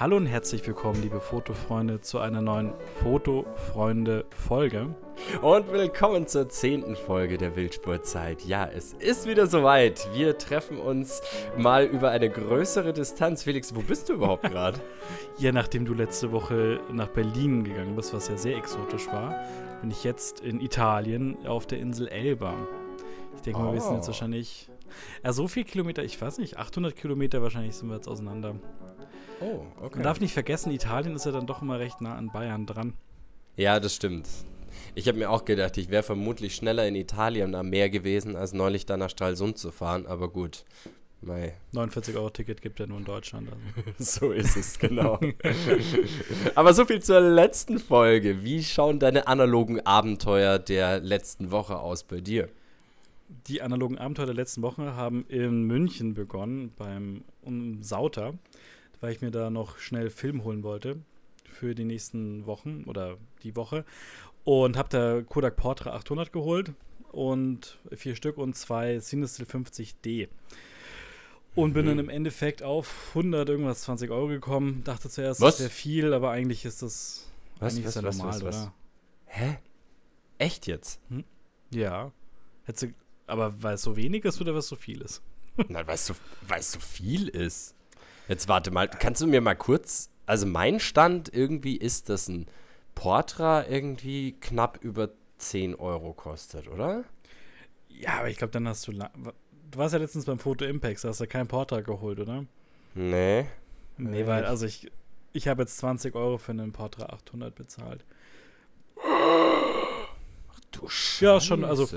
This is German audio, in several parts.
Hallo und herzlich willkommen, liebe Fotofreunde, zu einer neuen Fotofreunde-Folge. Und willkommen zur zehnten Folge der Wildspurtzeit. Ja, es ist wieder soweit. Wir treffen uns mal über eine größere Distanz. Felix, wo bist du überhaupt gerade? ja, nachdem du letzte Woche nach Berlin gegangen bist, was ja sehr exotisch war, bin ich jetzt in Italien auf der Insel Elba. Ich denke mal, wir sind jetzt Oh. wahrscheinlich. Ja, so viel Kilometer, ich weiß nicht, 800 Kilometer wahrscheinlich sind wir jetzt auseinander. Oh, okay. Man darf nicht vergessen, Italien ist ja dann doch immer recht nah an Bayern dran. Ja, das stimmt. Ich habe mir auch gedacht, ich wäre vermutlich schneller in Italien am Meer gewesen, als neulich da nach Stralsund zu fahren. Aber gut. Mei. 49 Euro Ticket gibt ja nur in Deutschland. Also. So ist es, genau. Aber so viel zur letzten Folge. Wie schauen deine analogen Abenteuer der letzten Woche aus bei dir? Die analogen Abenteuer der letzten Woche haben in München begonnen, beim um Sauter, weil ich mir da noch schnell Film holen wollte für die nächsten Wochen oder die Woche. Und habe da Kodak Portra 800 geholt und vier Stück und zwei Cinestill 50D. Und bin Mhm. dann im Endeffekt auf 100 irgendwas 20 Euro gekommen. Dachte zuerst, Was? das wäre viel, aber eigentlich ist das Was, eigentlich was, ist was, normal, was, was? oder? Hä? Echt jetzt? Ja. Hättest du, aber weil es so wenig ist oder was so viel ist? Na, weil es so, weil es so viel ist. Jetzt warte mal, kannst du mir mal kurz. Also mein Stand irgendwie ist, dass ein Portra irgendwie knapp über 10 Euro kostet, oder? Ja, aber ich glaube, dann hast du. Du warst ja letztens beim Foto Impacts, da hast du keinen Porter geholt, oder? Nee. Nee, weil, also ich. Ich habe jetzt 20 Euro für einen Portra 800 bezahlt. Du Scheiße. Ja, schon, also-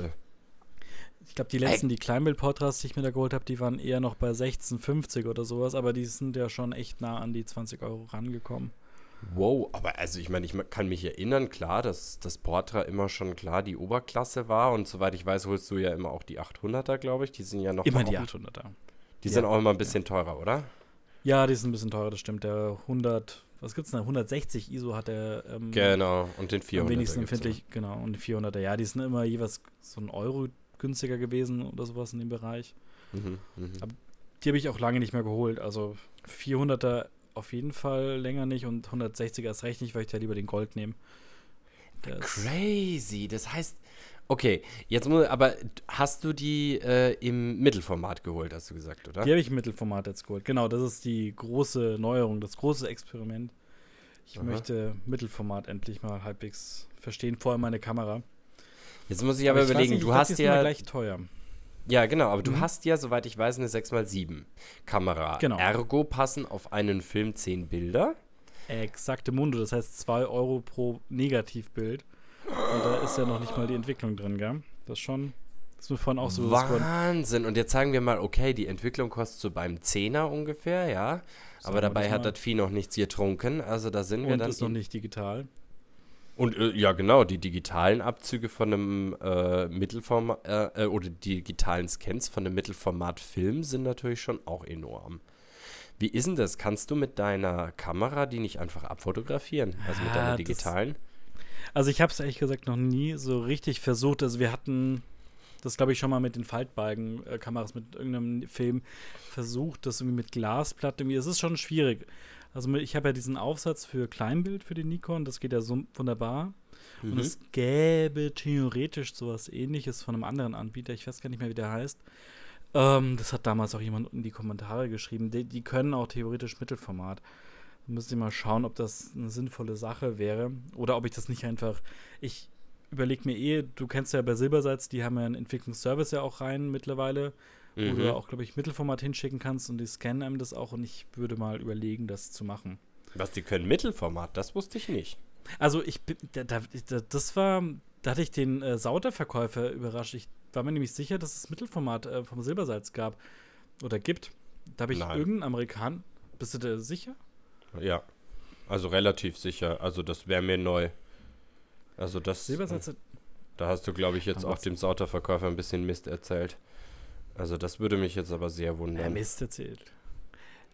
Ich glaube, die letzten, die Kleinbild-Portras, die ich mir da geholt habe, die waren eher noch bei 16,50 oder sowas, aber die sind ja schon echt nah an die 20 Euro rangekommen. Wow, aber also ich meine, ich kann mich erinnern, klar, dass das Portra immer schon klar die Oberklasse war und soweit ich weiß, holst du ja immer auch die 800er, glaube ich. Die sind ja noch Immer die auch- 800er. Die Ja. sind auch immer ein bisschen teurer, oder? Ja, die sind ein bisschen teurer, das stimmt. Der 100, was gibt's denn? 160 ISO hat der ähm, Genau, und den 400er. am wenigsten empfindlich, genau. Und die 400er, ja, die sind immer jeweils so ein Euro günstiger gewesen oder sowas in dem Bereich. Mhm. Aber- Die habe ich auch lange nicht mehr geholt. Also 400er auf jeden Fall länger nicht und 160er erst recht nicht, weil ich da lieber den Gold nehme. Ist- Crazy, das heißt, okay, jetzt muss, aber hast du die äh, im Mittelformat geholt, hast du gesagt, oder? Die habe ich im Mittelformat jetzt geholt. Genau, das ist die große Neuerung, das große Experiment. Ich Aha. möchte Mittelformat endlich mal halbwegs verstehen, vor allem meine Kamera. Jetzt muss ich aber, ich weiß überlegen, nicht, ich du hast ja, gleich teuer. ja genau, aber du Mhm. hast ja, soweit ich weiß, eine 6x7 Kamera. Genau. Ergo passen auf einen Film 10 Bilder. Exakte Mundo, das heißt 2 Euro pro Negativbild. Und da ist ja noch nicht mal die Entwicklung drin, gell? Das ist schon, das ist mir vorhin auch so. Wahnsinn. Und jetzt sagen wir mal, okay, die Entwicklung kostet so beim Zehner ungefähr, ja. Sagen Aber dabei das hat das Vieh noch nichts getrunken. Also da sind wir Und dann. ist noch nicht digital. Und äh, ja, genau, die digitalen Abzüge von einem äh, Mittelformat äh, äh, oder die digitalen Scans von einem Mittelformat-Film sind natürlich schon auch enorm. Wie ist denn das? Kannst du mit deiner Kamera die nicht einfach abfotografieren? Also mit Ah, deiner das- digitalen? Also ich habe es ehrlich gesagt noch nie so richtig versucht. Also wir hatten das, glaube ich, schon mal mit den Faltbalken-Kameras mit irgendeinem Film versucht, das irgendwie mit Glasplatte. Irgendwie, es ist schon schwierig. Also ich habe ja diesen Aufsatz für Kleinbild für den Nikon, das geht ja so wunderbar. Und Mhm. es gäbe theoretisch sowas ähnliches von einem anderen Anbieter. Ich weiß gar nicht mehr, wie der heißt. Ähm, das hat damals auch jemand in die Kommentare geschrieben. Die, die können auch theoretisch Mittelformat. Da müsste ich mal schauen, ob das eine sinnvolle Sache wäre. Oder ob ich das nicht einfach. Ich überlege mir eh, du kennst ja bei Silbersalz, die haben ja einen Entwicklungsservice ja auch rein mittlerweile, wo Mhm. du auch, glaube ich, Mittelformat hinschicken kannst und die scannen einem das auch und ich würde mal überlegen, das zu machen. Was, die können Mittelformat? Das wusste ich nicht. Also ich bin, da, da, da, das war, da hatte ich den äh, Sauter-Verkäufer überrascht. Ich war mir nämlich sicher, dass es Mittelformat äh, vom Silbersalz gab oder gibt. Da habe ich Nein. irgendeinen Amerikaner. Bist du da sicher? Ja. Also relativ sicher. Also das wäre mir neu. Also das. Silbersalz hat- Da hast du, glaube ich, jetzt auch dem Sauterverkäufer ein bisschen Mist erzählt. Also das würde mich jetzt aber sehr wundern. Mist erzählt.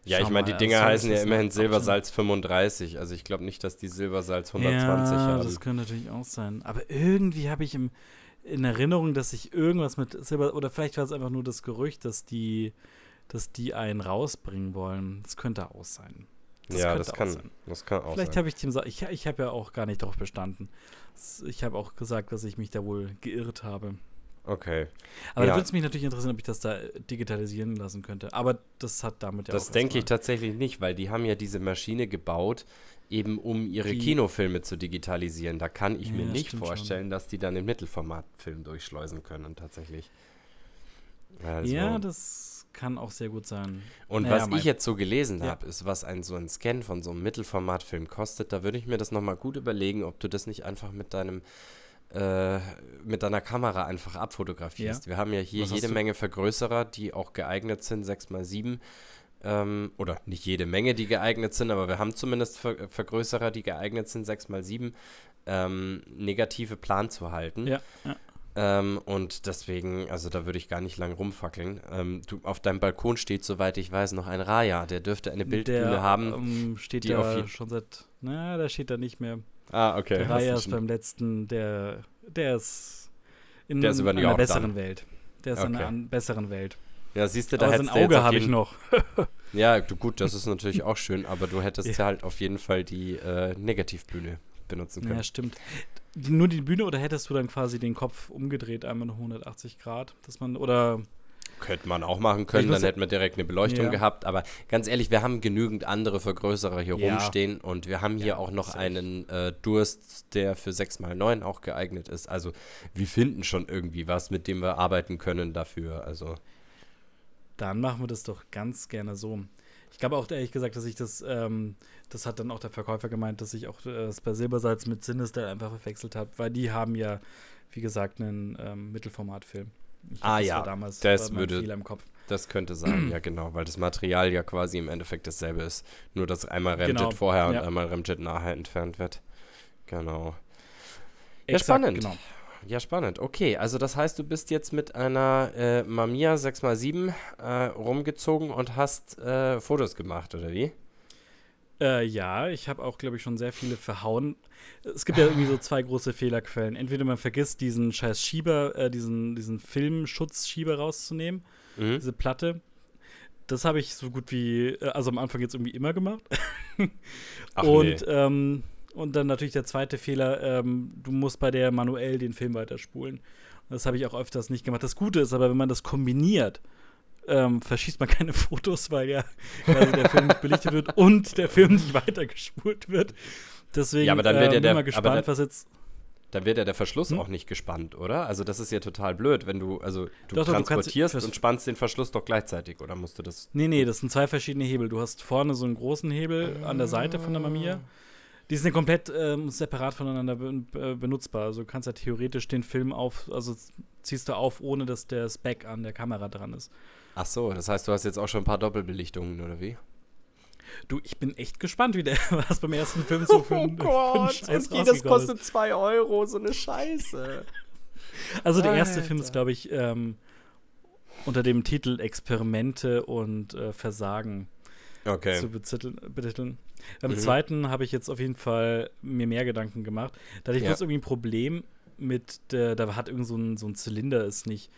Ja, Schau ich meine, die Dinger also heißen ja immerhin Silbersalz 35. Also ich glaube nicht, dass die Silbersalz 120 ja, haben. das könnte natürlich auch sein. Aber irgendwie habe ich im, in Erinnerung, dass ich irgendwas mit Silber, oder vielleicht war es einfach nur das Gerücht, dass die, dass die einen rausbringen wollen. Das könnte auch sein. Das ja, könnte das auch kann, sein. das kann auch Vielleicht habe ich dem, ich, ich habe ja auch gar nicht darauf bestanden. Ich habe auch gesagt, dass ich mich da wohl geirrt habe. Okay. Aber Ja. da würde es mich natürlich interessieren, ob ich das da digitalisieren lassen könnte. Aber das hat damit ja Das denke ich tatsächlich nicht, weil die haben ja diese Maschine gebaut, eben um ihre Die- Kinofilme zu digitalisieren. Da kann ich mir Ja, nicht stimmt schon. vorstellen, dass die dann den Mittelformatfilm durchschleusen können, tatsächlich. Also, Ja, das kann auch sehr gut sein. und naja, was ich jetzt so gelesen Ja. habe, ist, was ein so ein Scan von so einem Mittelformatfilm kostet. Da würde ich mir das nochmal gut überlegen, ob du das nicht einfach mit deinem äh, mit deiner Kamera einfach abfotografierst. Wir haben ja hier Was jede Menge Vergrößerer, die auch geeignet sind, 6x7. Ähm, oder nicht jede Menge, die geeignet sind, aber wir haben zumindest Ver Vergrößerer, die geeignet sind, 6x7 ähm, negative Plan zu halten. Ja, ja. Ähm, und deswegen, also da würde ich gar nicht lang rumfackeln. Ähm, du, auf deinem Balkon steht, soweit ich weiß, noch ein Raya. Der dürfte eine Bildbühne der, haben. Ähm, steht die auf da je- schon seit. Na, der steht da nicht mehr. Ah, okay. Der Raya ist beim letzten, der, der ist in Der ist über einer besseren Welt. Der ist in Okay. einer an, besseren Welt. ja, siehst du, da Aber hättest sein Auge habe ich noch. Ja, du, gut, das ist natürlich auch schön, aber du hättest ja, halt auf jeden Fall die äh, Negativbühne benutzen können. Ja, stimmt. Nur die Bühne oder hättest du dann quasi den Kopf umgedreht, einmal noch 180 Grad? Dass man, oder Könnte man auch machen können, dann hätten wir direkt eine Beleuchtung Ja. gehabt. Aber ganz ehrlich, wir haben genügend andere Vergrößerer hier Ja. rumstehen und wir haben hier Ja, auch noch einen äh, Durst, der für 6x9 auch geeignet ist. Also wir finden schon irgendwie was, mit dem wir arbeiten können dafür. Also dann machen wir das doch ganz gerne so. Ich glaube auch ehrlich gesagt, dass ich das, ähm, das hat dann auch der Verkäufer gemeint, dass ich auch äh, das bei Silbersalz mit Sinister einfach verwechselt habe, weil die haben ja, wie gesagt, einen ähm, Mittelformatfilm. Ich Ah das ja, das mein würde- das könnte sein, ja genau, weil das Material ja quasi im Endeffekt dasselbe ist. Nur dass einmal Ramjet Genau, vorher und ja. einmal Ramjet nachher entfernt wird. Genau. Ja, Exakt, spannend. Genau. Ja, spannend. Okay, also das heißt, du bist jetzt mit einer äh, Mamiya 6x7 äh, rumgezogen und hast äh, Fotos gemacht, oder wie? Äh, ja, ich habe auch, glaube ich, schon sehr viele verhauen. Es gibt ja irgendwie so zwei große Fehlerquellen. Entweder man vergisst, diesen scheiß Schieber, äh, diesen, diesen Filmschutzschieber rauszunehmen, Mhm. diese Platte. Das habe ich so gut wie, äh, also am Anfang jetzt irgendwie immer gemacht. Ach, und, nee. ähm, und dann natürlich der zweite Fehler, ähm, du musst bei der manuell den Film weiterspulen. Das habe ich auch öfters nicht gemacht. Das Gute ist aber, wenn man das kombiniert, ähm, verschießt man keine Fotos, weil ja quasi der Film nicht belichtet wird und der Film nicht weitergespult wird. Deswegen Ja, aber dann wird ja ähm, der- bin mal gespannt, was jetzt. Dann wird ja der Verschluss Hm? auch nicht gespannt, oder? Also das ist ja total blöd, wenn du, also du Doch, doch, du transportierst und spannst den Verschluss doch gleichzeitig, oder musst du das? Nee, nee, das sind zwei verschiedene Hebel. Du hast vorne so einen großen Hebel an der Seite von der Mamiya. Die sind komplett ähm, separat voneinander be äh, benutzbar. Also du kannst ja theoretisch den Film auf, also ziehst du auf, ohne dass der Spec an der Kamera dran ist. Ach so, das heißt, du hast jetzt auch schon ein paar Doppelbelichtungen, oder wie? Du, ich bin echt gespannt, wie der was beim ersten Film so für, für einen Scheiß rausgekommen ist. 2 Euro, so eine Scheiße. Also der erste Film Alter. ist, glaube ich, ähm, unter dem Titel Experimente und äh, Versagen Okay. zu betiteln. betiteln. Beim Mhm. zweiten habe ich jetzt auf jeden Fall mir mehr Gedanken gemacht. Da hatte ich Ja. bloß irgendwie ein Problem mit der, da hat irgend so ein, so ein Zylinder ist nicht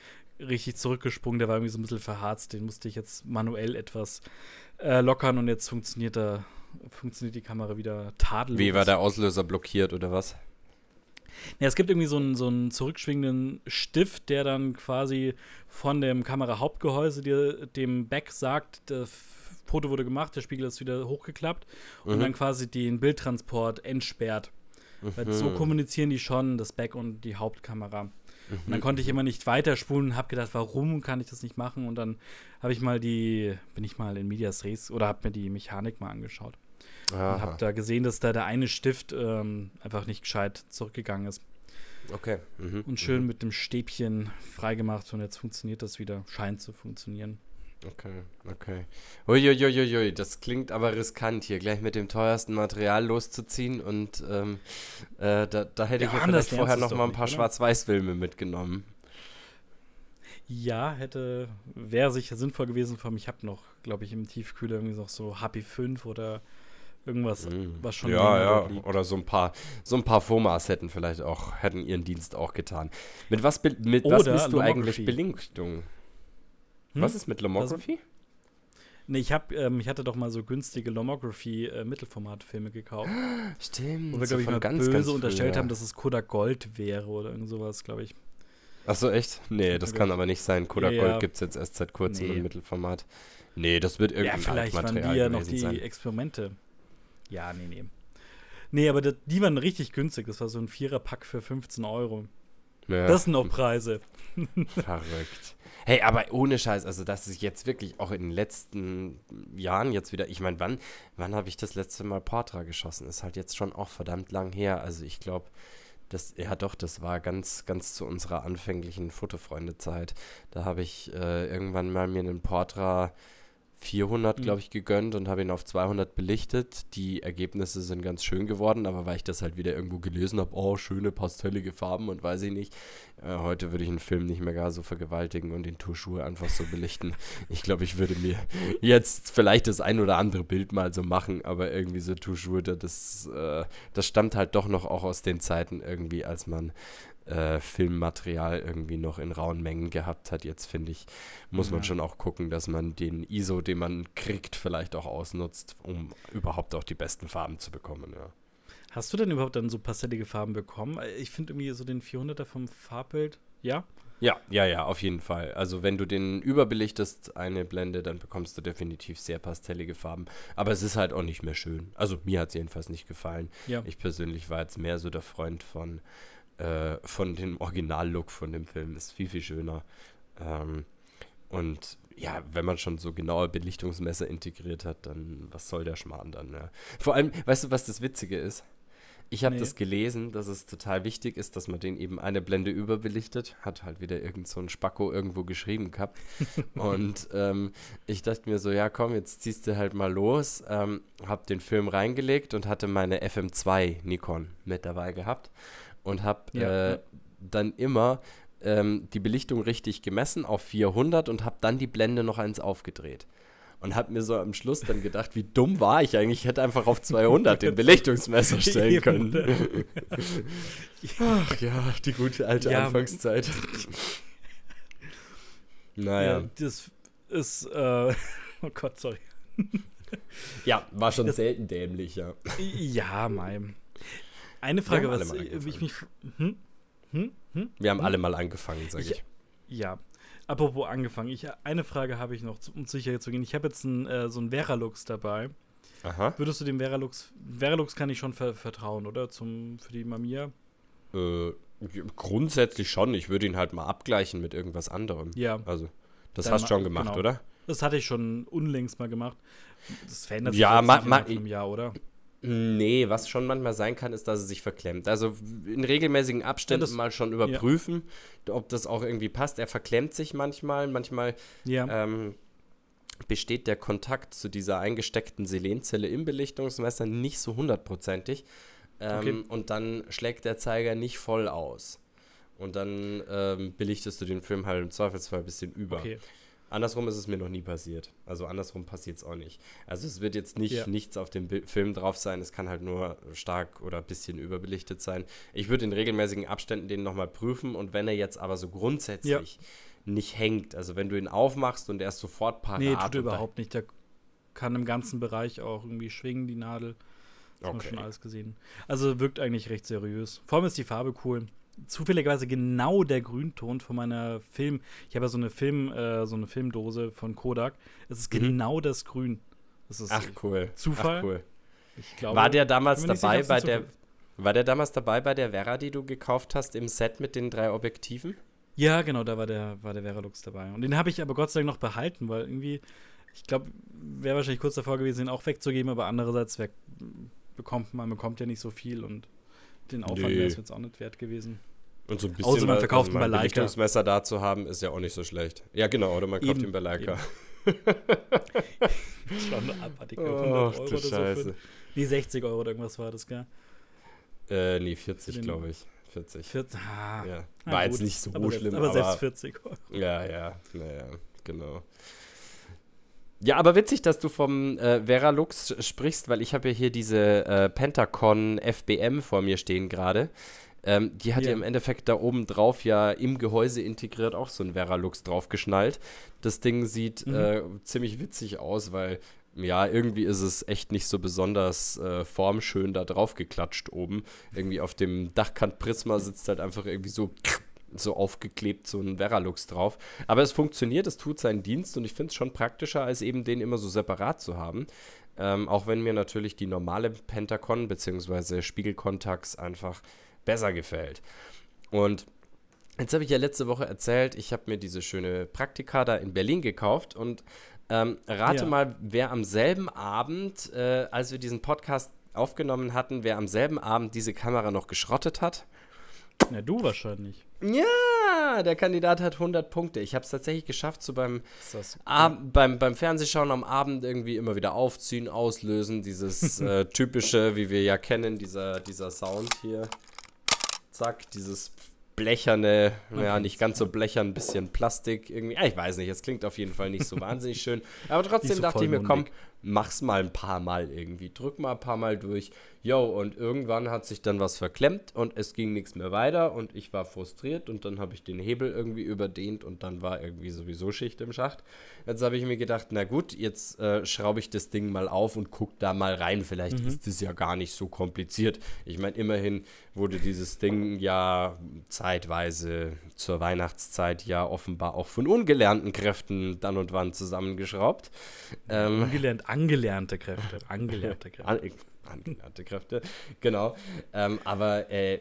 richtig zurückgesprungen, der war irgendwie so ein bisschen verharzt, den musste ich jetzt manuell etwas äh, lockern und jetzt funktioniert da funktioniert die Kamera wieder tadellos. Wie war der Auslöser blockiert oder was? Ja, es gibt irgendwie so einen, so einen zurückschwingenden Stift, der dann quasi von dem Kamerahauptgehäuse dir, dem Back sagt, das Foto wurde gemacht, der Spiegel ist wieder hochgeklappt und Mhm. dann quasi den Bildtransport entsperrt. Weil so Mhm. kommunizieren die schon, das Back und die Hauptkamera. Und dann Mhm. konnte ich immer nicht weiterspulen, habe gedacht, warum kann ich das nicht machen? Und dann habe ich mal die, bin ich mal in Medias Res oder habe mir die Mechanik mal angeschaut. Und Aha. habe da gesehen, dass da der eine Stift ähm, einfach nicht gescheit zurückgegangen ist. Okay. Mhm. Und schön mit dem Stäbchen freigemacht und jetzt funktioniert das wieder. Scheint zu funktionieren. Okay, okay. Uiuiuiui, das klingt aber riskant hier, gleich mit dem teuersten Material loszuziehen und ähm, äh, da, da hätte ich Ja, ja anders vielleicht vorher noch mal ein paar? Schwarz-Weiß-Filme mitgenommen. Ja, hätte, wäre sicher sinnvoll gewesen. Vor allem, ich habe noch, glaube ich, im Tiefkühler irgendwie noch so Happy 5 oder irgendwas, Mhm. was schon ja, ja, liegt. oder so ein paar, so ein paar Fomas hätten vielleicht auch, hätten ihren Dienst auch getan. Mit was, mit was bist du eigentlich. Belichtung? Hm? Was ist mit Lomography? Nee, ich, hab, ähm, ich hatte doch mal so günstige Lomography-Mittelformat-Filme äh, gekauft. Stimmt. Wo wir, so glaube ich, von mal ganz, böse ganz unterstellt haben, dass es Kodak Gold wäre oder irgend sowas, glaube ich. Achso, echt? Nee, das kann aber nicht sein. Kodak Ja, ja. Gold gibt es jetzt erst seit kurzem Nee. im Mittelformat. Nee, das wird Ja, irgendein vielleicht waren Altmaterial die ja noch die sein. Experimente. Ja, nee, nee. Nee, aber das, die waren richtig günstig. Das war so ein Vierer-Pack für 15 Euro. Ja, Das sind noch Preise. verrückt. Hey, aber ohne Scheiß, also dass ich jetzt wirklich auch in den letzten Jahren jetzt wieder, ich meine, wann, wann habe ich das letzte Mal Portra geschossen? Ist halt jetzt schon auch verdammt lang her. Also ich glaube, das, ja doch, das war ganz, ganz zu unserer anfänglichen Fotofreundezeit. Da habe ich äh, irgendwann mal mir einen Portra 400, Mhm. glaube ich, gegönnt und habe ihn auf 200 belichtet. Die Ergebnisse sind ganz schön geworden, aber weil ich das halt wieder irgendwo gelesen habe, oh, schöne pastellige Farben und weiß ich nicht. Äh, heute würde ich einen Film nicht mehr gar so vergewaltigen und den Tuschur einfach so belichten. Ich glaube, ich würde mir jetzt vielleicht das ein oder andere Bild mal so machen, aber irgendwie so Tuschur, das, äh, das stammt halt doch noch auch aus den Zeiten irgendwie, als man äh, Filmmaterial irgendwie noch in rauen Mengen gehabt hat. Jetzt finde ich, muss man Ja. schon auch gucken, dass man den ISO, den man kriegt, vielleicht auch ausnutzt, um überhaupt auch die besten Farben zu bekommen. Ja. Hast du denn überhaupt dann so pastellige Farben bekommen? Ich finde irgendwie so den 400er vom Farbbild. Ja? Ja, ja, ja, auf jeden Fall. Also wenn du den überbelichtest, eine Blende, dann bekommst du definitiv sehr pastellige Farben. Aber es ist halt auch nicht mehr schön. Also mir hat es jedenfalls nicht gefallen. Ja. Ich persönlich war jetzt mehr so der Freund von, äh, von dem Originallook von dem Film. Ist viel, viel schöner. Ähm, und ja, wenn man schon so genaue Belichtungsmesser integriert hat, dann was soll der Schmarrn dann? Ja. Vor allem, weißt du, was das Witzige ist? Ich habe Nee. das gelesen, dass es total wichtig ist, dass man den eben eine Blende überbelichtet. Hat halt wieder irgend so ein Spacko irgendwo geschrieben gehabt. und ähm, ich dachte mir so, ja komm, jetzt ziehst du halt mal los. Ähm, hab den Film reingelegt und hatte meine FM2 Nikon mit dabei gehabt. Und hab Ja, äh, dann immer ähm, die Belichtung richtig gemessen auf 400 und hab dann die Blende noch eins aufgedreht. Und hab mir so am Schluss dann gedacht, wie dumm war ich eigentlich? Ich hätte einfach auf 200 den Belichtungsmesser stellen können. Ach ja, die gute alte Ja. Anfangszeit. naja. Ja, das ist, äh, oh Gott, sorry. Ja, war schon Das- selten dämlich, ja. Ja, mein. Eine Frage, was ich mich. Hm? Hm? Hm? Wir haben alle mal angefangen, sag ich. Ich- Ja. Apropos angefangen. Ich, eine Frage habe ich noch, um sicher zu gehen. Ich habe jetzt ein, äh, so ein Veralux dabei. Aha. Würdest du dem Veralux. Veralux kann ich schon ver vertrauen, oder? Zum, für die Mamiya? Äh, grundsätzlich schon. Ich würde ihn halt mal abgleichen mit irgendwas anderem. Ja. Also, das Dann hast du schon ma- gemacht, genau. oder? Das hatte ich schon unlängst mal gemacht. Das verändert Ja, jetzt ma- ma- von einem Jahr, oder? Nee, was schon manchmal sein kann, ist, dass es sich verklemmt. Also in regelmäßigen Abständen das- mal schon überprüfen, ob das auch irgendwie passt. Er verklemmt sich manchmal. Manchmal Ja. ähm, besteht der Kontakt zu dieser eingesteckten Selenzelle im Belichtungsmesser nicht so hundertprozentig. Ähm, Okay. Und dann schlägt der Zeiger nicht voll aus. Und dann ähm, belichtest du den Film halt im Zweifelsfall ein bisschen über. okay. Andersrum ist es mir noch nie passiert. Also andersrum passiert es auch nicht. Also es wird jetzt nicht Ja. nichts auf dem Film drauf sein. Es kann halt nur stark oder ein bisschen überbelichtet sein. Ich würde in regelmäßigen Abständen den nochmal prüfen. Und wenn er jetzt aber so grundsätzlich nicht hängt, also wenn du ihn aufmachst und er ist sofort parat. Nee, tut er überhaupt nicht. Der kann im ganzen Bereich auch irgendwie schwingen, die Nadel. Das haben wir Okay. schon alles gesehen. Also wirkt eigentlich recht seriös. Vor allem ist die Farbe cool. Zufälligerweise genau der Grünton von meiner Film. Ich habe ja so eine Film, äh, so eine Filmdose von Kodak. Es ist Mhm. genau das Grün. Das ist Ach cool. Zufall? Ach cool. ich glaube, War der damals dabei bei der war der damals dabei bei der Vera, die du gekauft hast im Set mit den drei Objektiven? Ja, genau, da war der, war der Veralux dabei. Und den habe ich aber Gott sei Dank noch behalten, weil irgendwie, ich glaube, wäre wahrscheinlich kurz davor gewesen, ihn auch wegzugeben, aber andererseits wer, bekommt man bekommt ja nicht so viel und den Aufwand wäre es jetzt auch nicht wert gewesen. Und so ein bisschen Außer man verkauft also ihn mal bei ein Leica. Belichtungsmesser da zu haben, ist ja auch nicht so schlecht. Ja, genau, oder man kauft Eben, ihn bei Leica. Schon abartig, Oh, 100 Euro du oder so. Scheiße. Für, nee, 60 Euro oder irgendwas war das, gell? Äh, nee, 40, Den- glaube ich. 40. 40, ah, Ja. War gut. jetzt nicht so aber schlimm, selbst, aber, aber, selbst 40 Euro. ja, ja, naja, genau. Ja, aber witzig, dass du vom äh, Veralux sprichst, weil ich habe ja hier diese äh, Pentacon FBM vor mir stehen gerade. Ähm, die hat ja. Ja. im Endeffekt da oben drauf ja im Gehäuse integriert auch so ein Veralux draufgeschnallt. Das Ding sieht Mhm. äh, ziemlich witzig aus, weil ja, irgendwie ist es echt nicht so besonders äh, formschön da drauf geklatscht oben. Irgendwie auf dem Dachkant Prisma sitzt halt einfach irgendwie so so aufgeklebt, so ein Veralux drauf. Aber es funktioniert, es tut seinen Dienst und ich finde es schon praktischer, als eben den immer so separat zu haben. Ähm, auch wenn mir natürlich die normale Pentacon bzw. Spiegelkontax einfach besser gefällt. Und jetzt habe ich ja letzte Woche erzählt, ich habe mir diese schöne Praktika da in Berlin gekauft und ähm, rate Ja. mal, wer am selben Abend, äh, als wir diesen Podcast aufgenommen hatten, wer am selben Abend diese Kamera noch geschrottet hat. Na, du wahrscheinlich. Ja, der Kandidat hat 100 Punkte. Ich habe es tatsächlich geschafft, so beim, Ab beim, beim Fernsehschauen am Abend irgendwie immer wieder aufziehen, auslösen. Dieses äh, typische, wie wir ja kennen, dieser, dieser Sound hier. Zack, dieses blecherne, ja, nicht ganz so blechern, bisschen Plastik irgendwie. Ja, ich weiß nicht, es klingt auf jeden Fall nicht so wahnsinnig schön. Aber trotzdem so dachte ich mir, komm. Mach's mal ein paar Mal irgendwie. Drück mal ein paar Mal durch. Jo, und irgendwann hat sich dann was verklemmt und es ging nichts mehr weiter und ich war frustriert und dann habe ich den Hebel irgendwie überdehnt und dann war irgendwie sowieso Schicht im Schacht. Jetzt habe ich mir gedacht, na gut, jetzt äh, schraube ich das Ding mal auf und guck da mal rein. Vielleicht ist das ja gar nicht so kompliziert. Ich meine, immerhin wurde dieses Ding ja zeitweise zur Weihnachtszeit ja offenbar auch von ungelernten Kräften dann und wann zusammengeschraubt. Ähm, Angelernt, angelernte Kräfte. Angelernte Kräfte. an, angelernte Kräfte, genau. Ähm, aber äh,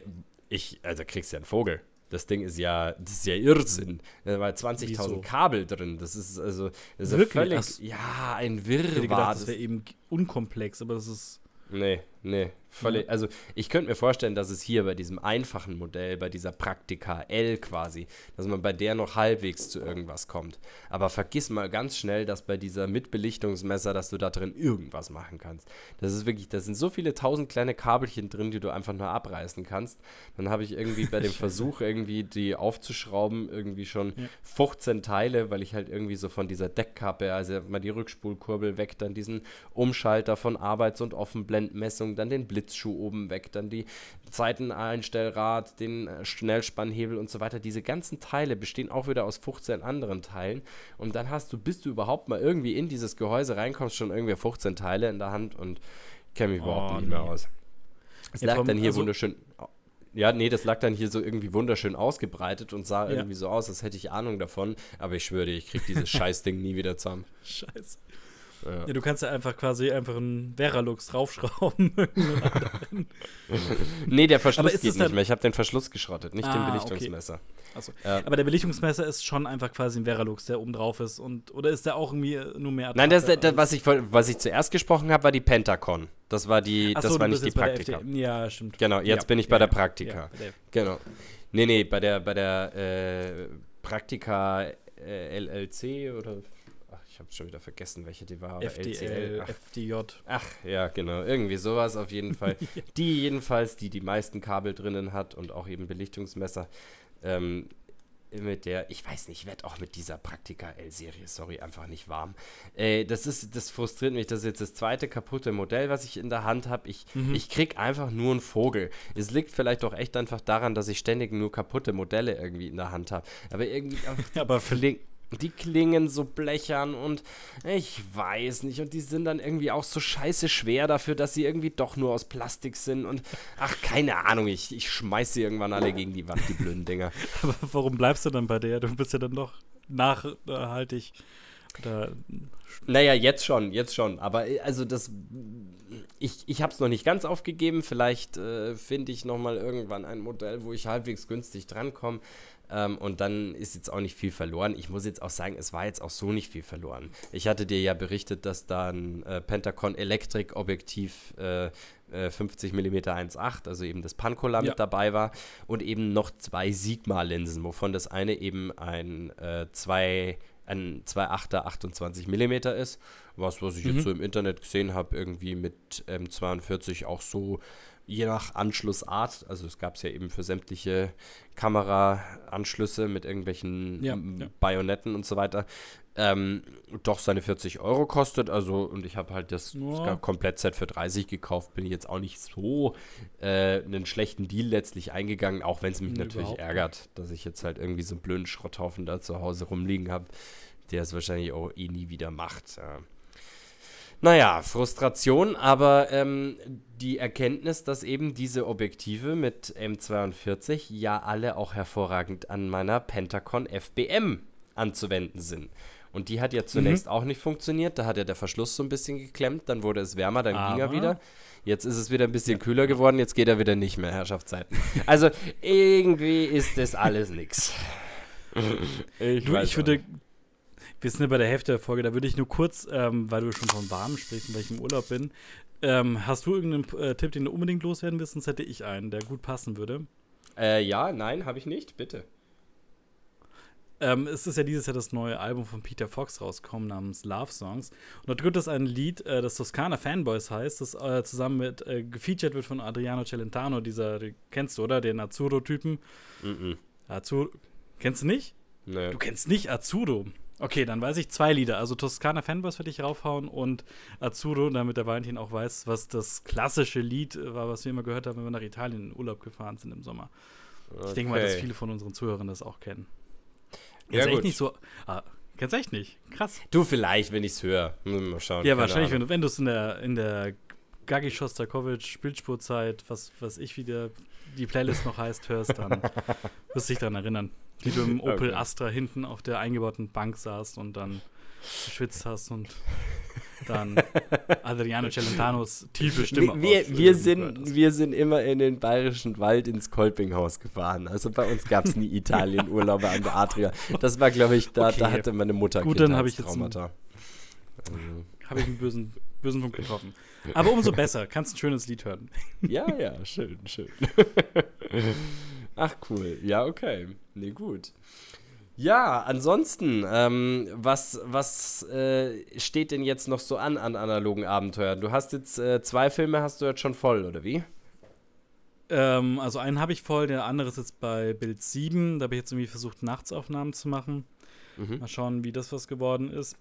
ich, also kriegst ja einen Vogel. Das Ding ist ja, das ist ja Irrsinn. Da war 20.000 Wieso? Kabel drin. Das ist also, das ist Wirklich? völlig, Ach ja, ein Ich hätte Wirrwarr. gedacht, das Das- wäre eben unkomplex, aber das ist. Nee, nee, völlig. Also ich könnte mir vorstellen, dass es hier bei diesem einfachen Modell, bei dieser Praktika L quasi, dass man bei der noch halbwegs zu irgendwas kommt. Aber vergiss mal ganz schnell, dass bei dieser Mitbelichtungsmesser, dass du da drin irgendwas machen kannst. Das ist wirklich, da sind so viele tausend kleine Kabelchen drin, die du einfach nur abreißen kannst. Dann habe ich irgendwie bei dem Versuch, irgendwie die aufzuschrauben, irgendwie schon 15 Teile, weil ich halt irgendwie so von dieser Deckkappe, also mal die Rückspulkurbel weg, dann diesen Umschalter von Arbeits- und Offenblendmessung, dann den Blitzschuh oben weg, dann die Seiteneinstellrad, den äh, Schnellspannhebel und so weiter. Diese ganzen Teile bestehen auch wieder aus 15 anderen Teilen. Und dann hast du, bis du überhaupt mal irgendwie in dieses Gehäuse reinkommst, schon irgendwie 15 Teile in der Hand und kenne mich überhaupt Oh, nicht mehr nee. aus. Es lag dann hier also- wunderschön. Ja, nee, das lag dann hier so irgendwie wunderschön ausgebreitet und sah Ja. irgendwie so aus, als hätte ich Ahnung davon. Aber ich schwöre dir, ich krieg dieses Scheißding nie wieder zusammen. Scheiße. Ja. Ja, du kannst ja einfach quasi einfach einen Veralux draufschrauben. Nee, der Verschluss geht nicht mehr. Ich habe den Verschluss geschrottet, nicht den Ah, okay. Belichtungsmesser. Achso. Ja. Aber der Belichtungsmesser ist schon einfach quasi ein Veralux, der oben drauf ist. Und, oder ist der auch irgendwie nur mehr Nein, das, das, was, ich, was ich zuerst gesprochen habe, war die Pentacon. Das war, die, Ach das so, war nicht die Praktika. Ja, stimmt. Genau, jetzt Ja, bin ich bei der Praktika. der- Genau. Nee, nee, bei der, bei der äh, Praktika äh, LLC oder. Habe schon wieder vergessen, welche die war. FDL, Ach, FDJ. Ach, ja, genau. Irgendwie sowas auf jeden Fall. Die jedenfalls, die die meisten Kabel drinnen hat und auch eben Belichtungsmesser. Ähm, mit der, ich weiß nicht, ich werde auch mit dieser Praktika L-Serie, sorry, einfach nicht warm. Äh, das ist, das frustriert mich, das ist jetzt das zweite kaputte Modell, was ich in der Hand habe. Ich, ich krieg einfach nur einen Vogel. Es liegt vielleicht auch echt einfach daran, dass ich ständig nur kaputte Modelle irgendwie in der Hand habe. Aber irgendwie, Aber für Kling, die klingen so blechern und ich weiß nicht. Und die sind dann irgendwie auch so scheiße schwer dafür, dass sie irgendwie doch nur aus Plastik sind. Und ach, keine Ahnung, ich, ich schmeiß sie irgendwann alle gegen die Wand, die blöden Dinger. Aber warum bleibst du dann bei der? Du bist ja dann doch nachhaltig. Oder, Naja, jetzt schon, jetzt schon. Aber äh, also das. Ich, ich habe es noch nicht ganz aufgegeben. Vielleicht äh, finde ich noch mal irgendwann ein Modell, wo ich halbwegs günstig drankomme. Ähm, und dann ist jetzt auch nicht viel verloren. Ich muss jetzt auch sagen, es war jetzt auch so nicht viel verloren. Ich hatte dir ja berichtet, dass da ein äh, Pentacon Electric Objektiv äh, äh, 50 mm 1.8, also eben das Pancola Ja. mit dabei war und eben noch zwei Sigma-Linsen, wovon das eine eben ein äh, 2 ein 2,8er 28 mm ist. Was, was ich Mhm. jetzt so im Internet gesehen habe, irgendwie mit M42 auch so, je nach Anschlussart, also es gab es ja eben für sämtliche Kameraanschlüsse mit irgendwelchen Ja, ja. Bajonetten und so weiter, ähm, doch seine 40 Euro kostet. Also, und ich habe halt das Ja. Komplettset für 30 gekauft, bin ich jetzt auch nicht so äh, einen schlechten Deal letztlich eingegangen, auch wenn es mich Nee, natürlich ärgert, dass ich jetzt halt irgendwie so einen blöden Schrotthaufen da zu Hause rumliegen habe, der es wahrscheinlich auch eh nie wieder macht. Ja. Naja, Frustration, aber ähm, die Erkenntnis, dass eben diese Objektive mit M42 ja alle auch hervorragend an meiner Pentacon FBM anzuwenden sind. Und die hat ja zunächst auch nicht funktioniert. Da hat ja der Verschluss so ein bisschen geklemmt, dann wurde es wärmer, dann ging er Aber- wieder. Jetzt ist es wieder ein bisschen kühler geworden, jetzt geht er wieder nicht mehr, Herrschaftszeiten. Also irgendwie ist das alles nix. Ich, Du, ich würde, wir sind ja bei der Hälfte der Folge, da würde ich nur kurz, ähm, weil du schon von warm sprichst und weil ich im Urlaub bin, ähm, hast du irgendeinen äh, Tipp, den du unbedingt loswerden willst? Sonst hätte ich einen, der gut passen würde. Äh, ja, nein, habe ich nicht, bitte. Ähm, es ist ja dieses Jahr das neue Album von Peter Fox rausgekommen namens Love Songs. Und dort gibt es ein Lied, äh, das Toskana Fanboys heißt, das äh, zusammen mit äh, gefeatured wird von Adriano Celentano, dieser, den kennst du, oder? Den Azzurro-Typen. Mhm. Azzurro. Kennst du nicht? Nö. Du kennst nicht Azzurro. Okay, dann weiß ich zwei Lieder. Also Toskana Fanboys werde ich raufhauen und Azzurro, damit der Valentin auch weiß, was das klassische Lied war, was wir immer gehört haben, wenn wir nach Italien in Urlaub gefahren sind im Sommer. Ich denke mal, dass Okay. viele von unseren Zuhörern das auch kennen. Ja, Kennst echt gut. nicht so. Ah, kennst echt nicht. Krass. Du vielleicht, wenn ich es höre. Mal schauen. Ja, keine wahrscheinlich, wenn Ahnung. du wenn du es in der, in der Gagi Shostakovich Bildspurzeit, was, was ich wieder die Playlist noch heißt, hörst, dann wirst du dich daran erinnern. Wie du im Opel Okay. Astra hinten auf der eingebauten Bank saßt und dann geschwitzt hast und dann Adriano Celentanos tiefe Stimme. Wir, wir, wir, sind, wir sind immer in den bayerischen Wald ins Kolpinghaus gefahren. Also bei uns gab es nie Italienurlaube an der Adria. Das war, glaube ich, da, da Okay. hatte meine Mutter Gut, dann habe ich jetzt einen- Kindheitstraumata. Also, Habe ich einen bösen, bösen Punkt getroffen. Aber umso besser, kannst ein schönes Lied hören. Ja, ja, schön, schön. Ach, cool. Ja, okay. Nee, gut. Ja, ansonsten, ähm, was, was äh, steht denn jetzt noch so an an analogen Abenteuern? Du hast jetzt äh, zwei Filme, hast du jetzt schon voll, oder wie? Ähm, also einen habe ich voll, der andere ist jetzt bei Bild 7. Da habe ich jetzt irgendwie versucht, Nachtsaufnahmen zu machen. Mhm. Mal schauen, wie das was geworden ist.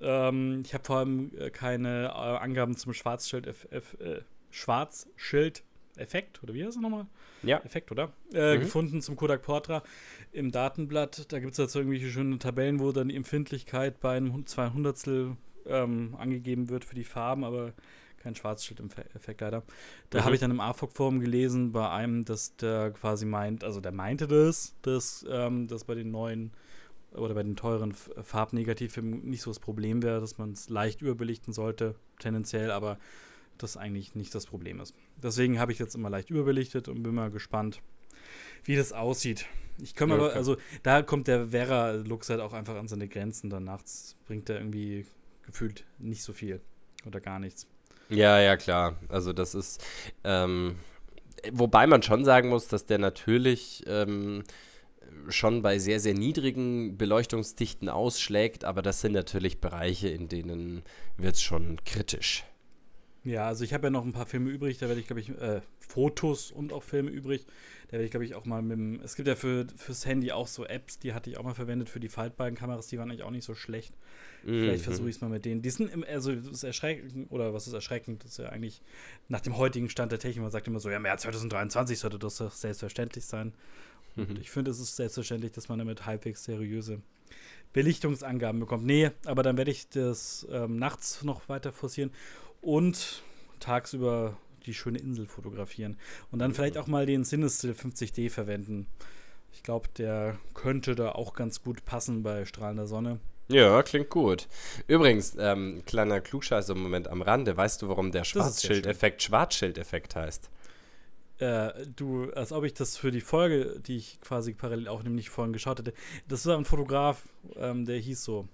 Ähm, ich habe vor allem äh, keine äh, Angaben zum Schwarzschild äh, Schwarzschild-Effekt, oder wie heißt es nochmal? Ja. Effekt, oder? Äh, Mhm. Gefunden zum Kodak Portra im Datenblatt. Da gibt es jetzt irgendwelche schönen Tabellen, wo dann die Empfindlichkeit bei einem Hund- zwei Hundertstel ähm, angegeben wird für die Farben, aber kein Schwarzschild-Effekt leider. Da Mhm. habe ich dann im AFOG-Forum gelesen bei einem, dass der quasi meint, also der meinte das, dass ähm, das bei den neuen oder bei den teuren Farbnegativfilmen nicht so das Problem wäre, dass man es leicht überbelichten sollte, tendenziell, aber das eigentlich nicht das Problem ist. Deswegen habe ich jetzt immer leicht überbelichtet und bin mal gespannt, wie das aussieht. Ich komme Ja, aber, also da kommt der Vera-Lux halt auch einfach an seine Grenzen. Dann nachts bringt er irgendwie gefühlt nicht so viel oder gar nichts. Ja, ja, klar. Also das ist, ähm, wobei man schon sagen muss, dass der natürlich ähm, schon bei sehr, sehr niedrigen Beleuchtungsdichten ausschlägt, aber das sind natürlich Bereiche, in denen wird es schon kritisch. Ja, also ich habe ja noch ein paar Filme übrig, da werde ich, glaube ich, äh, Fotos und auch Filme übrig. Da werde ich, glaube ich, auch mal mit dem, es gibt ja für, fürs Handy auch so Apps, die hatte ich auch mal verwendet für die faltbaren Kameras, die waren eigentlich auch nicht so schlecht. Vielleicht Mhm. versuche ich es mal mit denen. Die sind, im, also das ist erschreckend, oder was ist erschreckend, das ist ja eigentlich nach dem heutigen Stand der Technik, man sagt immer so, ja, im Jahr 2023 sollte das doch selbstverständlich sein. Mhm. ich finde, es ist selbstverständlich, dass man damit halbwegs seriöse Belichtungsangaben bekommt. Nee, aber dann werde ich das ähm, nachts noch weiter forcieren und tagsüber die schöne Insel fotografieren. Und dann vielleicht auch mal den Cinestill 50D verwenden. Ich glaube, der könnte da auch ganz gut passen bei strahlender Sonne. Ja, klingt gut. Übrigens, ähm, kleiner Klugscheißer im Moment am Rande. Weißt du, warum der Schwarzschildeffekt Schwarzschildeffekt heißt? Äh, du, als ob ich das für die Folge, die ich quasi parallel aufnehme, nicht vorhin geschaut hätte. Das war ein Fotograf, ähm, der hieß so.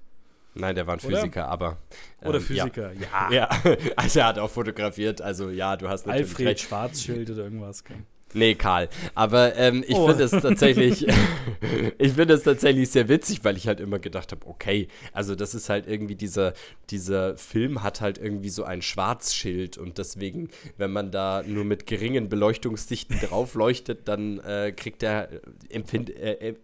Nein, der war ein Oder? Physiker, aber. Oder ähm, Physiker, ja. Ja. ja, also er hat auch fotografiert. Also ja, du hast natürlich Alfred recht. Schwarzschild oder irgendwas. gell. Nee, Karl. Aber ähm, ich Oh. finde es tatsächlich, ich finde es tatsächlich sehr witzig, weil ich halt immer gedacht habe, okay, also das ist halt irgendwie dieser, dieser Film hat halt irgendwie so ein Schwarzschild und deswegen, wenn man da nur mit geringen Beleuchtungsdichten drauf leuchtet, dann äh, kriegt der äh, empfind, äh,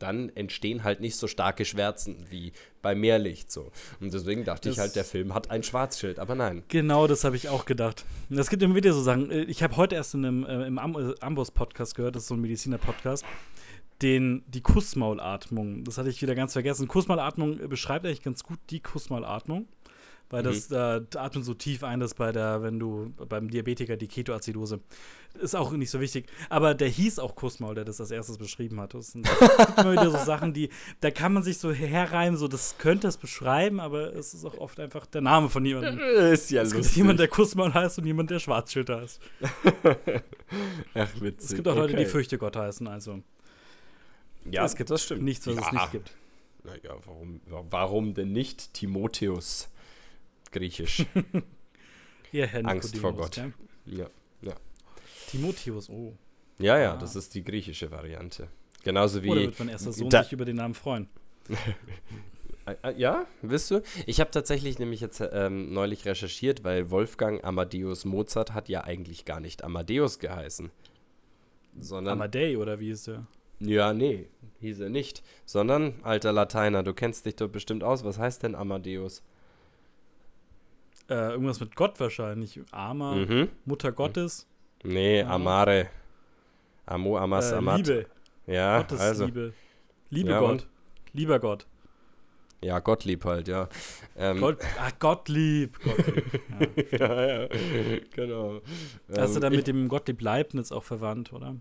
dann entstehen halt nicht so starke Schwärzen wie bei Mehrlicht so. Und deswegen dachte ich Das- halt, der Film hat ein Schwarzschild, aber nein. Genau, das habe ich auch gedacht. Es gibt immer wieder so Sachen. äh, Ich habe heute erst in einem, äh, im Am äh, Amboss-Podcast gehört, das ist so ein Mediziner-Podcast, den, die Kussmaulatmung. Das hatte ich wieder ganz vergessen. Kussmaulatmung äh, beschreibt eigentlich ganz gut die Kussmaulatmung. Weil das äh, atmet so tief ein, dass bei der, wenn du beim Diabetiker die Ketoazidose ist auch nicht so wichtig. Aber der hieß auch Kussmaul, der das als erstes beschrieben hat. Das sind es gibt immer wieder so Sachen, die, da kann man sich so herreimen, so das könnte es beschreiben, aber es ist auch oft einfach der Name von jemandem. Ist ja Es gibt jemand, der Kussmaul heißt und jemand, der Schwarzschild heißt. Ach, witzig. Es gibt auch Leute, die okay. Fürchtegott heißen, also Ja, es gibt das stimmt. nichts, was es Ja. nicht gibt. Naja, warum, warum denn nicht Timotheus? Griechisch. Ja, Angst vor Gott. ja. ja. Timotheus, oh. Ja, ja, Ah. das ist die griechische Variante. Genauso wie. Oder wird mein erster Sohn da- sich über den Namen freuen? Ja, wisst du? Ich habe tatsächlich nämlich jetzt ähm, neulich recherchiert, weil Wolfgang Amadeus Mozart hat ja eigentlich gar nicht Amadeus geheißen. Sondern. Amadei, oder wie ist der? ja, nee, hieß er nicht. Sondern, alter Lateiner, du kennst dich doch bestimmt aus. Was heißt denn Amadeus? Äh, irgendwas mit Gott wahrscheinlich. Armer, Mhm. Mutter Gottes, Nee, Ja. Amare. Amo, amas, äh, amat. Liebe, Ja, Gottes also. Liebe. Liebe Ja, Gott. und? Lieber Gott. Ja, Gottlieb halt, ja. Ähm, Gott, ah, Gottlieb. Gottlieb. Ja. ja, ja, genau. Hast du Ähm, dann ich- mit dem Gottlieb Leibniz auch verwandt, oder?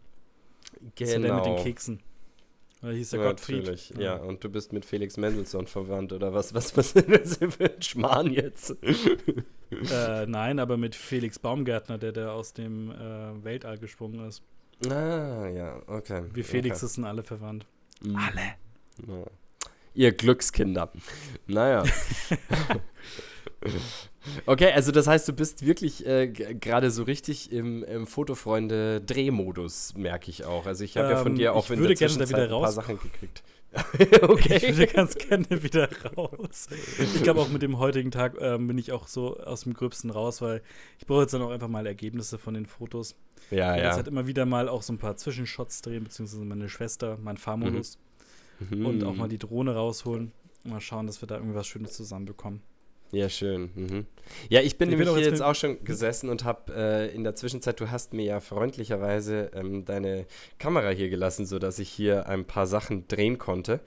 Ist ja der mit den Keksen. Oder hieß der Gottfried? Natürlich, ja. Und du bist mit Felix Mendelssohn verwandt, oder was? Was, was ist das für ein Schmarrn jetzt? Äh, nein, aber mit Felix Baumgärtner, der, der aus dem äh, Weltall gesprungen ist. Ah, ja, okay. Wie Felix okay. sind alle verwandt. Mhm. Alle. Ja. Ihr Glückskinder. Naja. okay, also das heißt, du bist wirklich äh, gerade so richtig im, im Fotofreunde-Drehmodus, merke ich auch. Also ich habe ja von Ähm, dir auch ich in der Zwischenzeit wieder ein paar raus- Sachen gekriegt. Ich okay. würde ganz gerne wieder raus. Ich glaube, auch mit dem heutigen Tag ähm, bin ich auch so aus dem Gröbsten raus, weil ich brauche jetzt dann auch einfach mal Ergebnisse von den Fotos. Ja, Ich ja. jetzt halt immer wieder mal auch so ein paar Zwischenshots drehen, beziehungsweise meine Schwester, mein Fahrmodus Mhm. und auch mal die Drohne rausholen und mal schauen, dass wir da irgendwas Schönes zusammenbekommen. Ja, schön. Mhm. Ja, ich bin Ich bin nämlich auch hier jetzt auch schon gesessen und habe äh, in der Zwischenzeit, du hast mir ja freundlicherweise ähm, deine Kamera hier gelassen, sodass ich hier ein paar Sachen drehen konnte.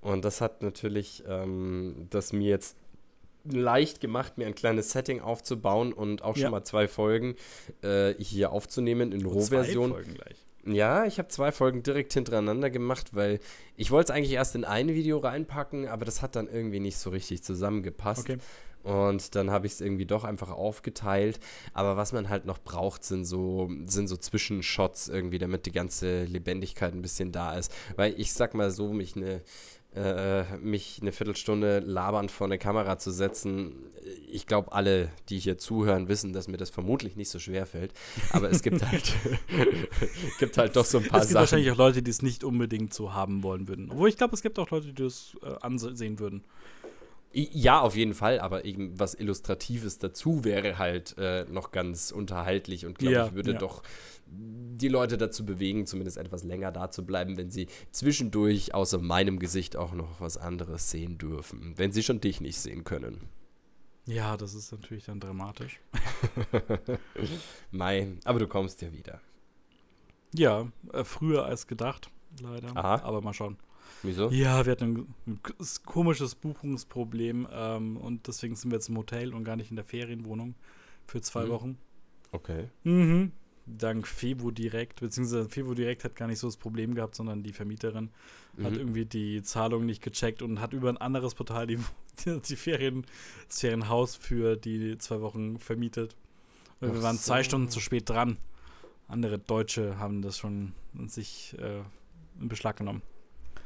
Und das hat natürlich ähm, das mir jetzt leicht gemacht, mir ein kleines Setting aufzubauen und auch schon Ja. mal zwei Folgen äh, hier aufzunehmen in Zwei Rohversion. Folgen gleich. Ja, ich habe zwei Folgen direkt hintereinander gemacht, weil ich wollte es eigentlich erst in ein Video reinpacken, aber das hat dann irgendwie nicht so richtig zusammengepasst. Okay. Und dann habe ich es irgendwie doch einfach aufgeteilt. Aber was man halt noch braucht, sind so, sind so Zwischenshots irgendwie, damit die ganze Lebendigkeit ein bisschen da ist. Weil ich sag mal so, mich eine, äh, mich eine Viertelstunde labernd vor eine Kamera zu setzen, ich glaube, alle, die hier zuhören, wissen, dass mir das vermutlich nicht so schwer fällt. Aber es gibt halt, gibt halt doch so ein paar es gibt Sachen. wahrscheinlich auch Leute, die es nicht unbedingt so haben wollen würden. Obwohl ich glaube, es gibt auch Leute, die das äh, ansehen würden. Ja, auf jeden Fall, aber eben was Illustratives dazu wäre halt äh, noch ganz unterhaltlich und glaube Ja, ich würde ja. doch die Leute dazu bewegen, zumindest etwas länger da zu bleiben, wenn sie zwischendurch außer meinem Gesicht auch noch was anderes sehen dürfen, wenn sie schon dich nicht sehen können. Ja, das ist natürlich dann dramatisch. Mai, aber du kommst ja wieder. Ja, äh, früher als gedacht, leider. Aha. Aber mal schauen. Wieso? Ja, wir hatten ein, komisches Buchungsproblem ähm, und deswegen sind wir jetzt im Hotel und gar nicht in der Ferienwohnung für zwei Mhm. Wochen. Okay. Mhm. Dank Fevo Direkt, beziehungsweise Fevo Direkt hat gar nicht so das Problem gehabt, sondern die Vermieterin hat Mhm. irgendwie die Zahlung nicht gecheckt und hat über ein anderes Portal die, die Ferien, das Ferienhaus für die zwei Wochen vermietet. Und wir Ach waren zwei so. Stunden zu spät dran. Andere Deutsche haben das schon sich äh, in Beschlag genommen.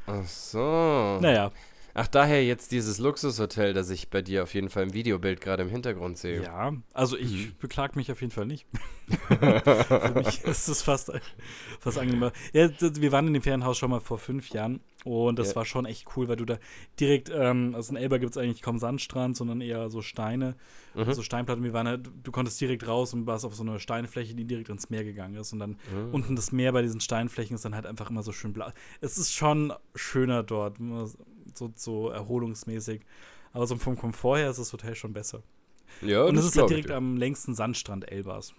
Ach so. Naja, Ach, daher jetzt dieses Luxushotel, das ich bei dir auf jeden Fall im Videobild gerade im Hintergrund sehe. Ja, also ich mhm. beklag mich auf jeden Fall nicht. Für mich ist es fast, fast angenehmer. Ja, wir waren in dem Ferienhaus schon mal vor fünf Jahren und das ja. war schon echt cool, weil du da direkt, ähm, also in Elba gibt es eigentlich kaum Sandstrand, sondern eher so Steine, mhm. so also Steinplatten. Wir waren halt, du konntest direkt raus und warst auf so eine Steinfläche, die direkt ins Meer gegangen ist. Und dann mhm. unten das Meer bei diesen Steinflächen ist dann halt einfach immer so schön blau. Es ist schon schöner dort, so, so erholungsmäßig. Aber so vom Komfort her ist das Hotel schon besser. Ja, und es ist halt direkt am längsten Sandstrand Elbas.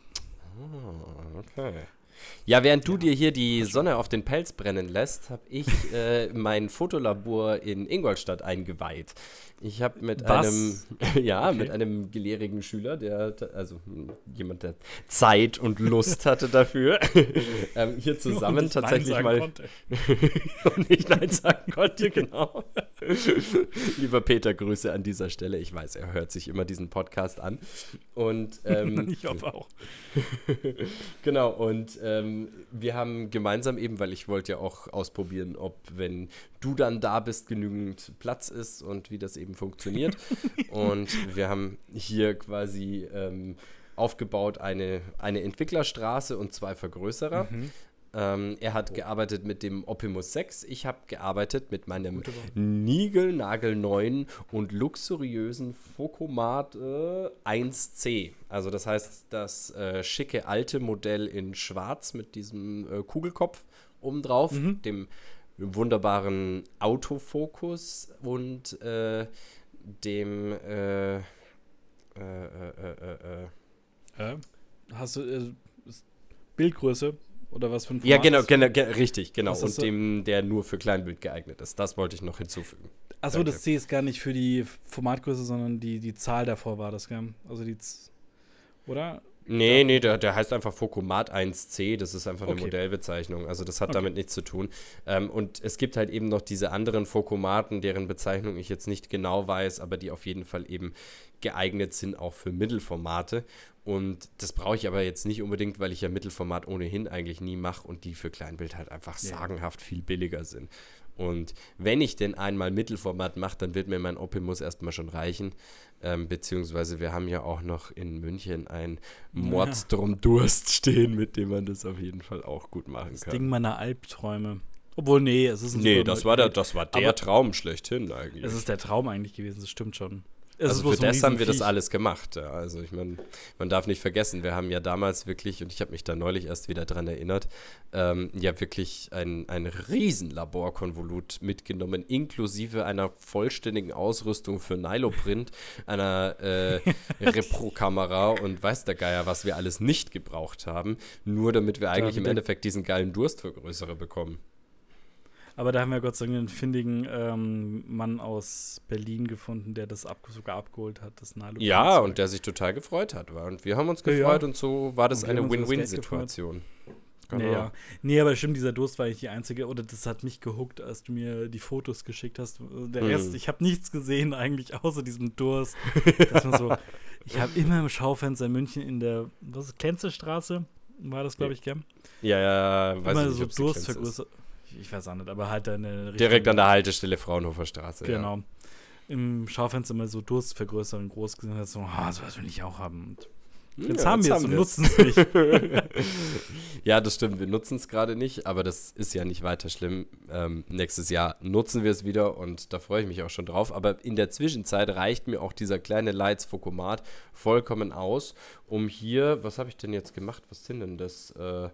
Oh, okay. Ja, während du dir hier die Sonne auf den Pelz brennen lässt, habe ich äh, mein Fotolabor in Ingolstadt eingeweiht. Ich habe mit Was? einem, ja, okay. mit einem gelehrigen Schüler, der, also jemand, der Zeit und Lust hatte dafür, ähm, hier zusammen tatsächlich mal und nicht Nein sagen konnte, genau. Lieber Peter, Grüße an dieser Stelle. Ich weiß, er hört sich immer diesen Podcast an. Und ähm, ich hoffe auch. genau, und ähm, wir haben gemeinsam eben, weil ich wollte ja auch ausprobieren, ob, wenn du dann da bist, genügend Platz ist und wie das eben funktioniert. und wir haben hier quasi ähm, aufgebaut eine, eine Entwicklerstraße und zwei Vergrößerer. Mhm. Ähm, er hat oh. gearbeitet mit dem Optimus 6. Ich habe gearbeitet mit meinem niegelnagelneuen und luxuriösen Focomat äh, 1C. Also das heißt, das äh, schicke alte Modell in schwarz mit diesem äh, Kugelkopf obendrauf, mhm. dem wunderbaren Autofokus und äh, dem äh, äh, Hast du Bildgröße oder was für ein Format Ja, genau, genau, genau richtig, genau. Und so? dem, der nur für Kleinbild geeignet ist. Das wollte ich noch hinzufügen. Achso, das C ist gar nicht für die Formatgröße, sondern die, die Zahl davor war das, gell? Also die. Z oder? Nee, nee, der, der heißt einfach Fokomat 1C, das ist einfach eine okay. Modellbezeichnung. Also das hat okay. damit nichts zu tun. Ähm, und es gibt halt eben noch diese anderen Fokomaten, deren Bezeichnung ich jetzt nicht genau weiß, aber die auf jeden Fall eben geeignet sind auch für Mittelformate. Und das brauche ich aber jetzt nicht unbedingt, weil ich ja Mittelformat ohnehin eigentlich nie mache und die für Kleinbild halt einfach ja. sagenhaft viel billiger sind. Und wenn ich denn einmal Mittelformat mache, dann wird mir mein Optimus erstmal schon reichen. Ähm, beziehungsweise wir haben ja auch noch in München ein Mordstrom Durst stehen, mit dem man das auf jeden Fall auch gut machen das kann. Das Ding meiner Albträume. Obwohl, nee, es ist ein Nee, das war, der, das war der Traum schlechthin eigentlich. Es ist der Traum eigentlich gewesen, das stimmt schon. Also für das haben wir das alles gemacht. Ja. Also ich meine, man darf nicht vergessen, wir haben ja damals wirklich, und ich habe mich da neulich erst wieder dran erinnert, ähm, ja wirklich ein, ein riesen Laborkonvolut mitgenommen, inklusive einer vollständigen Ausrüstung für Niloprint, einer äh, Repro-Kamera und weiß der Geier, was wir alles nicht gebraucht haben, nur damit wir eigentlich im Endeffekt diesen geilen Durstvergrößerer bekommen. Aber da haben wir Gott sei Dank einen findigen ähm, Mann aus Berlin gefunden, der das ab, sogar abgeholt hat, das Nalo. Ja, und der sich total gefreut hat. Und wir haben uns gefreut ja, und so war das eine Win-Win-Situation. Genau. Nee, ja. nee, aber stimmt, dieser Durst war eigentlich die einzige, oder das hat mich gehuckt, als du mir die Fotos geschickt hast. Der hm. Rest, ich habe nichts gesehen eigentlich, außer diesem Durst. so, ich habe immer im Schaufenster in München in der, was ist, Klenzestraße, war das, glaube ich, gell? Ja, ja, weiß immer nicht, so Durst vergrößert ich weiß auch nicht, aber halt eine Direkt an der Haltestelle Fraunhofer Straße. Genau. Ja. Im Schaufenster mal so Durst vergrößern, groß gesehen hat, so, ah, sowas will ich auch haben. Und jetzt ja, haben wir es und nutzen es nicht. ja, das stimmt. Wir nutzen es gerade nicht, aber das ist ja nicht weiter schlimm. Ähm, nächstes Jahr nutzen wir es wieder und da freue ich mich auch schon drauf. Aber in der Zwischenzeit reicht mir auch dieser kleine Lights Fokomat vollkommen aus, um hier, was habe ich denn jetzt gemacht? Was sind denn das? Äh,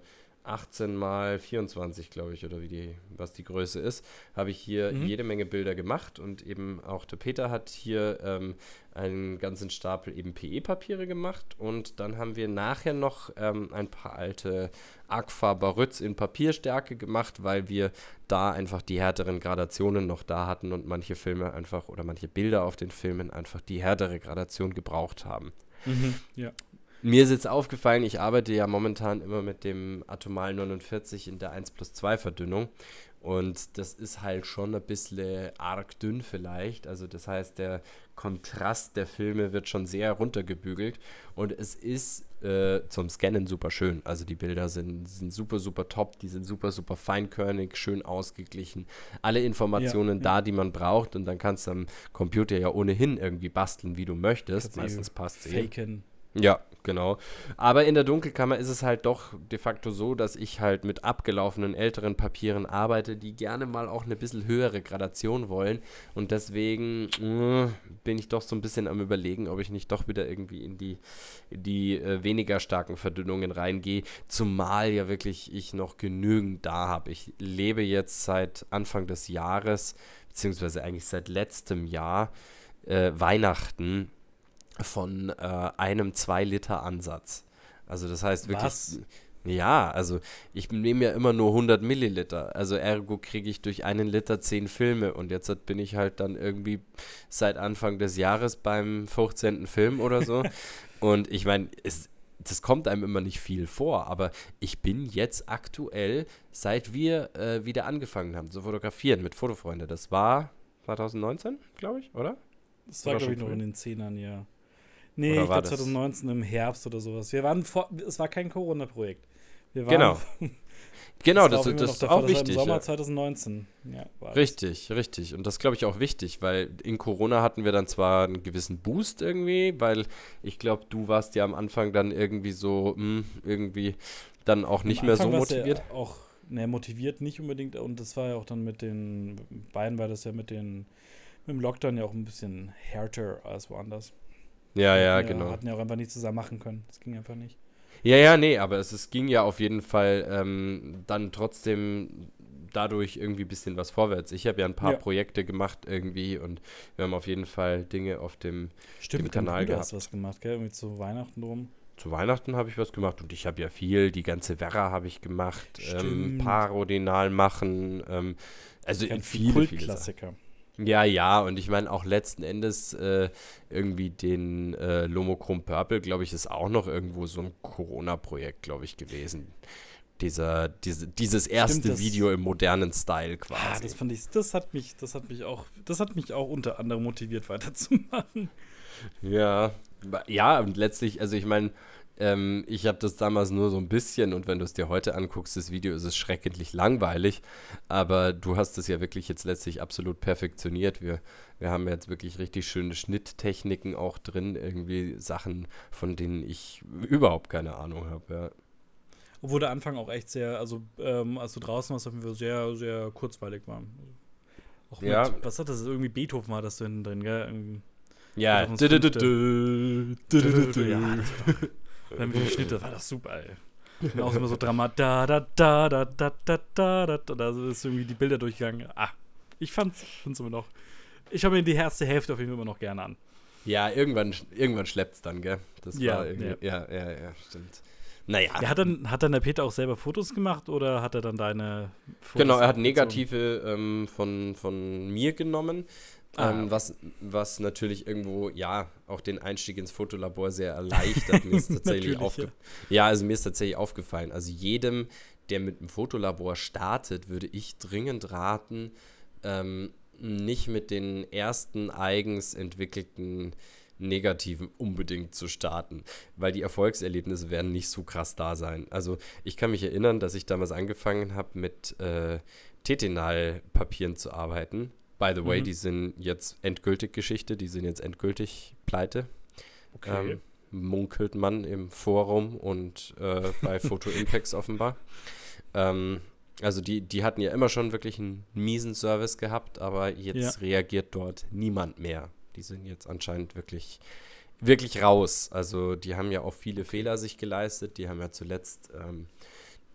18 mal 24, glaube ich, oder wie die, was die Größe ist, habe ich hier mhm. jede Menge Bilder gemacht und eben auch der Peter hat hier ähm, einen ganzen Stapel eben PE-Papiere gemacht und dann haben wir nachher noch ähm, ein paar alte Agfa Barütz in Papierstärke gemacht, weil wir da einfach die härteren Gradationen noch da hatten und manche Filme einfach oder manche Bilder auf den Filmen einfach die härtere Gradation gebraucht haben. Mhm, ja. Mir ist jetzt aufgefallen, ich arbeite ja momentan immer mit dem Atomal 49 in der 1 plus 2 Verdünnung. Und das ist halt schon ein bisschen arg dünn vielleicht. Also das heißt, der Kontrast der Filme wird schon sehr runtergebügelt. Und es ist äh, zum Scannen super schön. Also die Bilder sind, sind super, super top. Die sind super, super feinkörnig, schön ausgeglichen. Alle Informationen ja, da, ja. die man braucht. Und dann kannst du am Computer ja ohnehin irgendwie basteln, wie du möchtest. Meistens passt es. Faken. Ja, genau. Aber in der Dunkelkammer ist es halt doch de facto so, dass ich halt mit abgelaufenen älteren Papieren arbeite, die gerne mal auch eine bisschen höhere Gradation wollen. Und deswegen äh, bin ich doch so ein bisschen am Überlegen, ob ich nicht doch wieder irgendwie in die, in die äh, weniger starken Verdünnungen reingehe. Zumal ja wirklich ich noch genügend da habe. Ich lebe jetzt seit Anfang des Jahres, beziehungsweise eigentlich seit letztem Jahr, äh, Weihnachten von äh, einem 2-Liter-Ansatz. Also das heißt wirklich. Was? Ja, also ich nehme ja immer nur 100 Milliliter. Also ergo kriege ich durch einen Liter 10 Filme. Und jetzt bin ich halt dann irgendwie seit Anfang des Jahres beim 15. Film oder so. und ich meine, das kommt einem immer nicht viel vor, aber ich bin jetzt aktuell, seit wir äh, wieder angefangen haben zu fotografieren mit Fotofreunde, das war 2019, glaube ich, oder? Das war, glaube ich, noch in den Zehnern, ja. Nee, oder ich glaube 2019 im Herbst oder sowas. Wir waren vor, es war kein Corona-Projekt. Genau. genau, das, das, das ist auch das wichtig. Im Sommer 2019. Ja, richtig, richtig. Und das glaube ich auch wichtig, weil in Corona hatten wir dann zwar einen gewissen Boost irgendwie, weil ich glaube, du warst ja am Anfang dann irgendwie so, mh, hm, irgendwie dann auch nicht mehr so motiviert. Ja auch, ne, motiviert nicht unbedingt. Und das war ja auch dann mit den beiden, war das ja mit den mit dem Lockdown ja auch ein bisschen härter als woanders. Ja, ja, ja, genau. Hatten ja auch einfach nicht zusammen machen können. Das ging einfach nicht. Ja, ja, nee, aber es, es ging ja auf jeden Fall ähm, dann trotzdem dadurch irgendwie ein bisschen was vorwärts. Ich habe ja ein paar ja. Projekte gemacht irgendwie und wir haben auf jeden Fall Dinge auf dem, Stimmt, dem Kanal gehabt. hast was gemacht, gell? Irgendwie zu Weihnachten drum. Zu Weihnachten habe ich was gemacht und ich habe ja viel, die ganze Werra habe ich gemacht, ähm, Parodinal machen, ähm, also in viele, viele Klassiker. Ja, ja, und ich meine auch letzten Endes äh, irgendwie den äh, Lomochrom Purple, glaube ich, ist auch noch irgendwo so ein Corona-Projekt, glaube ich, gewesen. Dieser, diese, dieses erste Stimmt, Video im modernen Style quasi. Ja, das fand ich, das hat mich, das hat mich auch, das hat mich auch unter anderem motiviert, weiterzumachen. Ja, ja, und letztlich, also ich meine, ähm, ich habe das damals nur so ein bisschen und wenn du es dir heute anguckst, das Video ist es schrecklich langweilig. Aber du hast es ja wirklich jetzt letztlich absolut perfektioniert. Wir, wir haben jetzt wirklich richtig schöne Schnitttechniken auch drin, irgendwie Sachen, von denen ich überhaupt keine Ahnung habe. Ja. Obwohl der Anfang auch echt sehr, also ähm, als du draußen warst, auf jeden Fall sehr, sehr kurzweilig war. Auch mit, ja. was hat das? Irgendwie Beethoven war das drin, gell? Irgendwie ja. ja, dann mit den Schnitte, war das super, ey. Und auch immer so dramatisch, da, da, da, da, da, da, da, da, da, da ist irgendwie die Bilder durchgegangen. Ah, ich fand's, fand's immer noch. Ich habe mir die erste Hälfte auf jeden Fall immer noch gerne an. Ja, irgendwann, irgendwann schleppt's dann, gell? Das ja, war irgendwie, ja. ja, ja, ja, stimmt. Naja. Ja, hat, dann, hat dann der Peter auch selber Fotos gemacht oder hat er dann deine Fotos Genau, er hat negative ähm, von, von mir genommen. Ah, ähm, was, was natürlich irgendwo, ja, auch den Einstieg ins Fotolabor sehr erleichtert. mir ist tatsächlich ja. ja, also mir ist tatsächlich aufgefallen. Also jedem, der mit dem Fotolabor startet, würde ich dringend raten, ähm, nicht mit den ersten eigens entwickelten Negativen unbedingt zu starten, weil die Erfolgserlebnisse werden nicht so krass da sein. Also ich kann mich erinnern, dass ich damals angefangen habe mit äh, Tetinal-Papieren zu arbeiten By the way, mhm. die sind jetzt endgültig Geschichte, die sind jetzt endgültig pleite. Okay. Ähm, munkelt man im Forum und äh, bei Photo Impacts offenbar. Ähm, also die, die hatten ja immer schon wirklich einen miesen Service gehabt, aber jetzt ja. reagiert dort niemand mehr. Die sind jetzt anscheinend wirklich, wirklich raus. Also die haben ja auch viele Fehler sich geleistet. Die haben ja zuletzt ähm,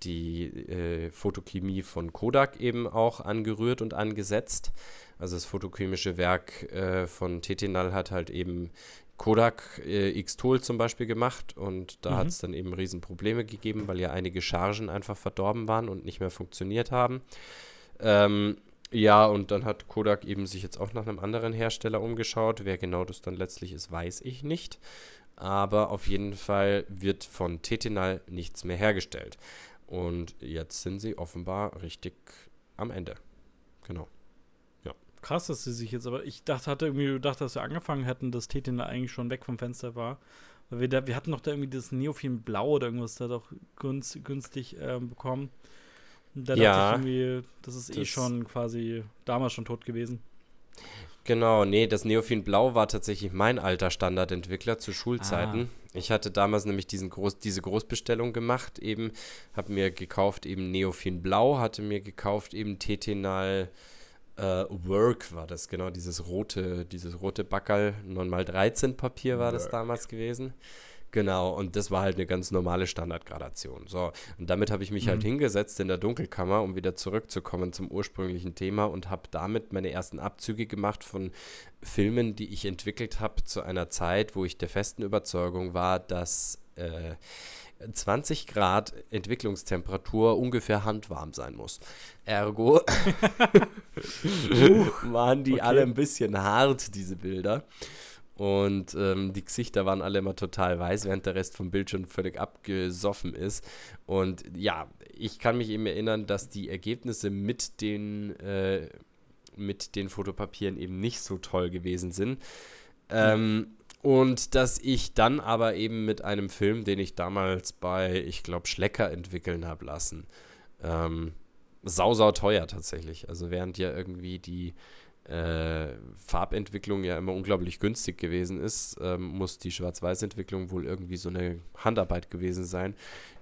die äh, Photochemie von Kodak eben auch angerührt und angesetzt. Also das photochemische Werk äh, von Tetinal hat halt eben Kodak äh, X-Tool zum Beispiel gemacht und da mhm. hat es dann eben Riesenprobleme gegeben, weil ja einige Chargen einfach verdorben waren und nicht mehr funktioniert haben. Ähm, ja, und dann hat Kodak eben sich jetzt auch nach einem anderen Hersteller umgeschaut. Wer genau das dann letztlich ist, weiß ich nicht. Aber auf jeden Fall wird von Tetinal nichts mehr hergestellt. Und jetzt sind sie offenbar richtig am Ende. Genau. Krass, dass sie sich jetzt, aber ich dachte, hatte irgendwie gedacht, dass wir angefangen hätten, dass Tetin da eigentlich schon weg vom Fenster war. Weil wir, da, wir hatten doch da irgendwie das Neofilm Blau oder irgendwas da doch günst, günstig ähm, bekommen. Und da Ja. dachte ich irgendwie, das ist eh Das- schon quasi damals schon tot gewesen. Genau, nee, das Neofin Blau war tatsächlich mein alter Standardentwickler zu Schulzeiten. Ich hatte damals nämlich diesen Groß, diese Großbestellung gemacht, eben, habe mir gekauft eben Neofin Blau, hatte mir gekauft eben Tetinal äh, Work war das, genau, dieses rote, dieses rote Backerl, 9x13 Papier war das Work. damals gewesen. Genau, und das war halt eine ganz normale Standardgradation. So, und damit habe ich mich halt Mhm. hingesetzt in der Dunkelkammer, um wieder zurückzukommen zum ursprünglichen Thema und habe damit meine ersten Abzüge gemacht von Filmen, die ich entwickelt habe zu einer Zeit, wo ich der festen Überzeugung war, dass äh, 20 Grad Entwicklungstemperatur ungefähr handwarm sein muss. Ergo waren die okay. alle ein bisschen hart, diese Bilder. Und ähm, die Gesichter waren alle immer total weiß, während der Rest vom Bild schon völlig abgesoffen ist. Und ja, ich kann mich eben erinnern, dass die Ergebnisse mit den, äh, mit den Fotopapieren eben nicht so toll gewesen sind. Ähm, und dass ich dann aber eben mit einem Film, den ich damals bei, ich glaube, Schlecker entwickeln habe lassen, ähm, sau, sau teuer tatsächlich. Also während ja irgendwie die äh, Farbentwicklung ja immer unglaublich günstig gewesen ist, ähm, muss die Schwarz-Weiß-Entwicklung wohl irgendwie so eine Handarbeit gewesen sein,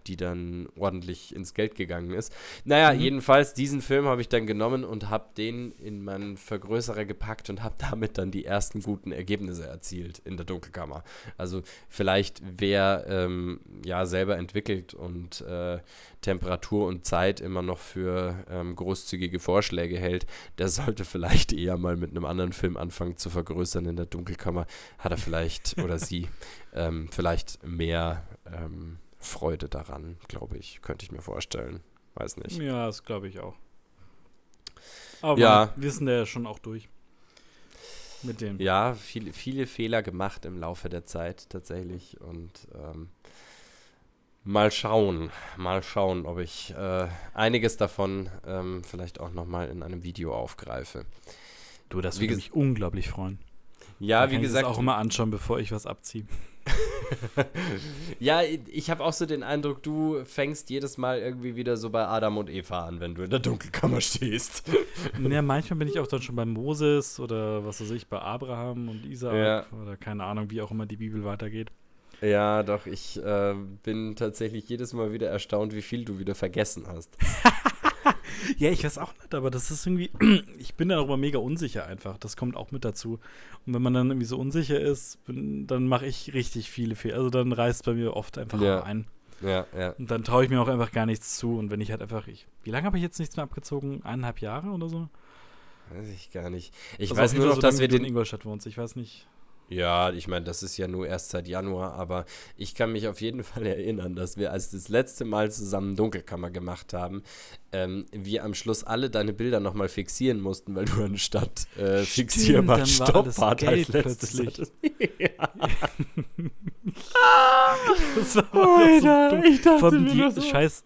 die dann ordentlich ins Geld gegangen ist. Naja, Mhm. jedenfalls, diesen Film habe ich dann genommen und habe den in meinen Vergrößerer gepackt und habe damit dann die ersten guten Ergebnisse erzielt in der Dunkelkammer. Also vielleicht wer ähm, ja selber entwickelt und äh, Temperatur und Zeit immer noch für ähm, großzügige Vorschläge hält, der sollte vielleicht eher mal mit einem anderen Film anfangen zu vergrößern in der Dunkelkammer. Hat er vielleicht oder sie ähm, vielleicht mehr ähm, Freude daran, glaube ich, könnte ich mir vorstellen. Weiß nicht. Ja, das glaube ich auch. Aber Ja. wir sind ja schon auch durch. Mit dem. Ja, viele, viele Fehler gemacht im Laufe der Zeit tatsächlich und ähm, mal schauen, mal schauen, ob ich äh, einiges davon ähm, vielleicht auch nochmal in einem Video aufgreife. Du, das würde mich unglaublich freuen. Ja, wie kann ich gesagt, das auch immer anschauen, bevor ich was abziehe. ja, ich habe auch so den Eindruck, du fängst jedes Mal irgendwie wieder so bei Adam und Eva an, wenn du in der Dunkelkammer stehst. ja, manchmal bin ich auch dann schon bei Moses oder was weiß ich, bei Abraham und Isaac Ja. oder keine Ahnung, wie auch immer die Bibel weitergeht. Ja, doch, ich äh, bin tatsächlich jedes Mal wieder erstaunt, wie viel du wieder vergessen hast. Ja, ich weiß auch nicht, aber das ist irgendwie, ich bin da auch immer mega unsicher einfach. Das kommt auch mit dazu. Und wenn man dann irgendwie so unsicher ist, bin, dann mache ich richtig viele Fehler. Also dann reißt bei mir oft einfach Ja. ein. Ja, ja. Und dann traue ich mir auch einfach gar nichts zu. Und wenn ich halt einfach, ich, wie lange habe ich jetzt nichts mehr abgezogen? Eineinhalb Jahre oder so? Weiß ich gar nicht. Ich Also weiß nur noch, so dass wir du in den. Ingolstadt wohnst. Ich weiß nicht. Ja, ich meine, das ist ja nur erst seit Januar, aber ich kann mich auf jeden Fall erinnern, dass wir, als das letzte Mal zusammen Dunkelkammer gemacht haben, ähm, wir am Schluss alle deine Bilder nochmal fixieren mussten, weil du anstatt äh, fixierbar Stoppbart als letztes hattest. Das war Alter, so dumm. ich dachte mir auch. scheiß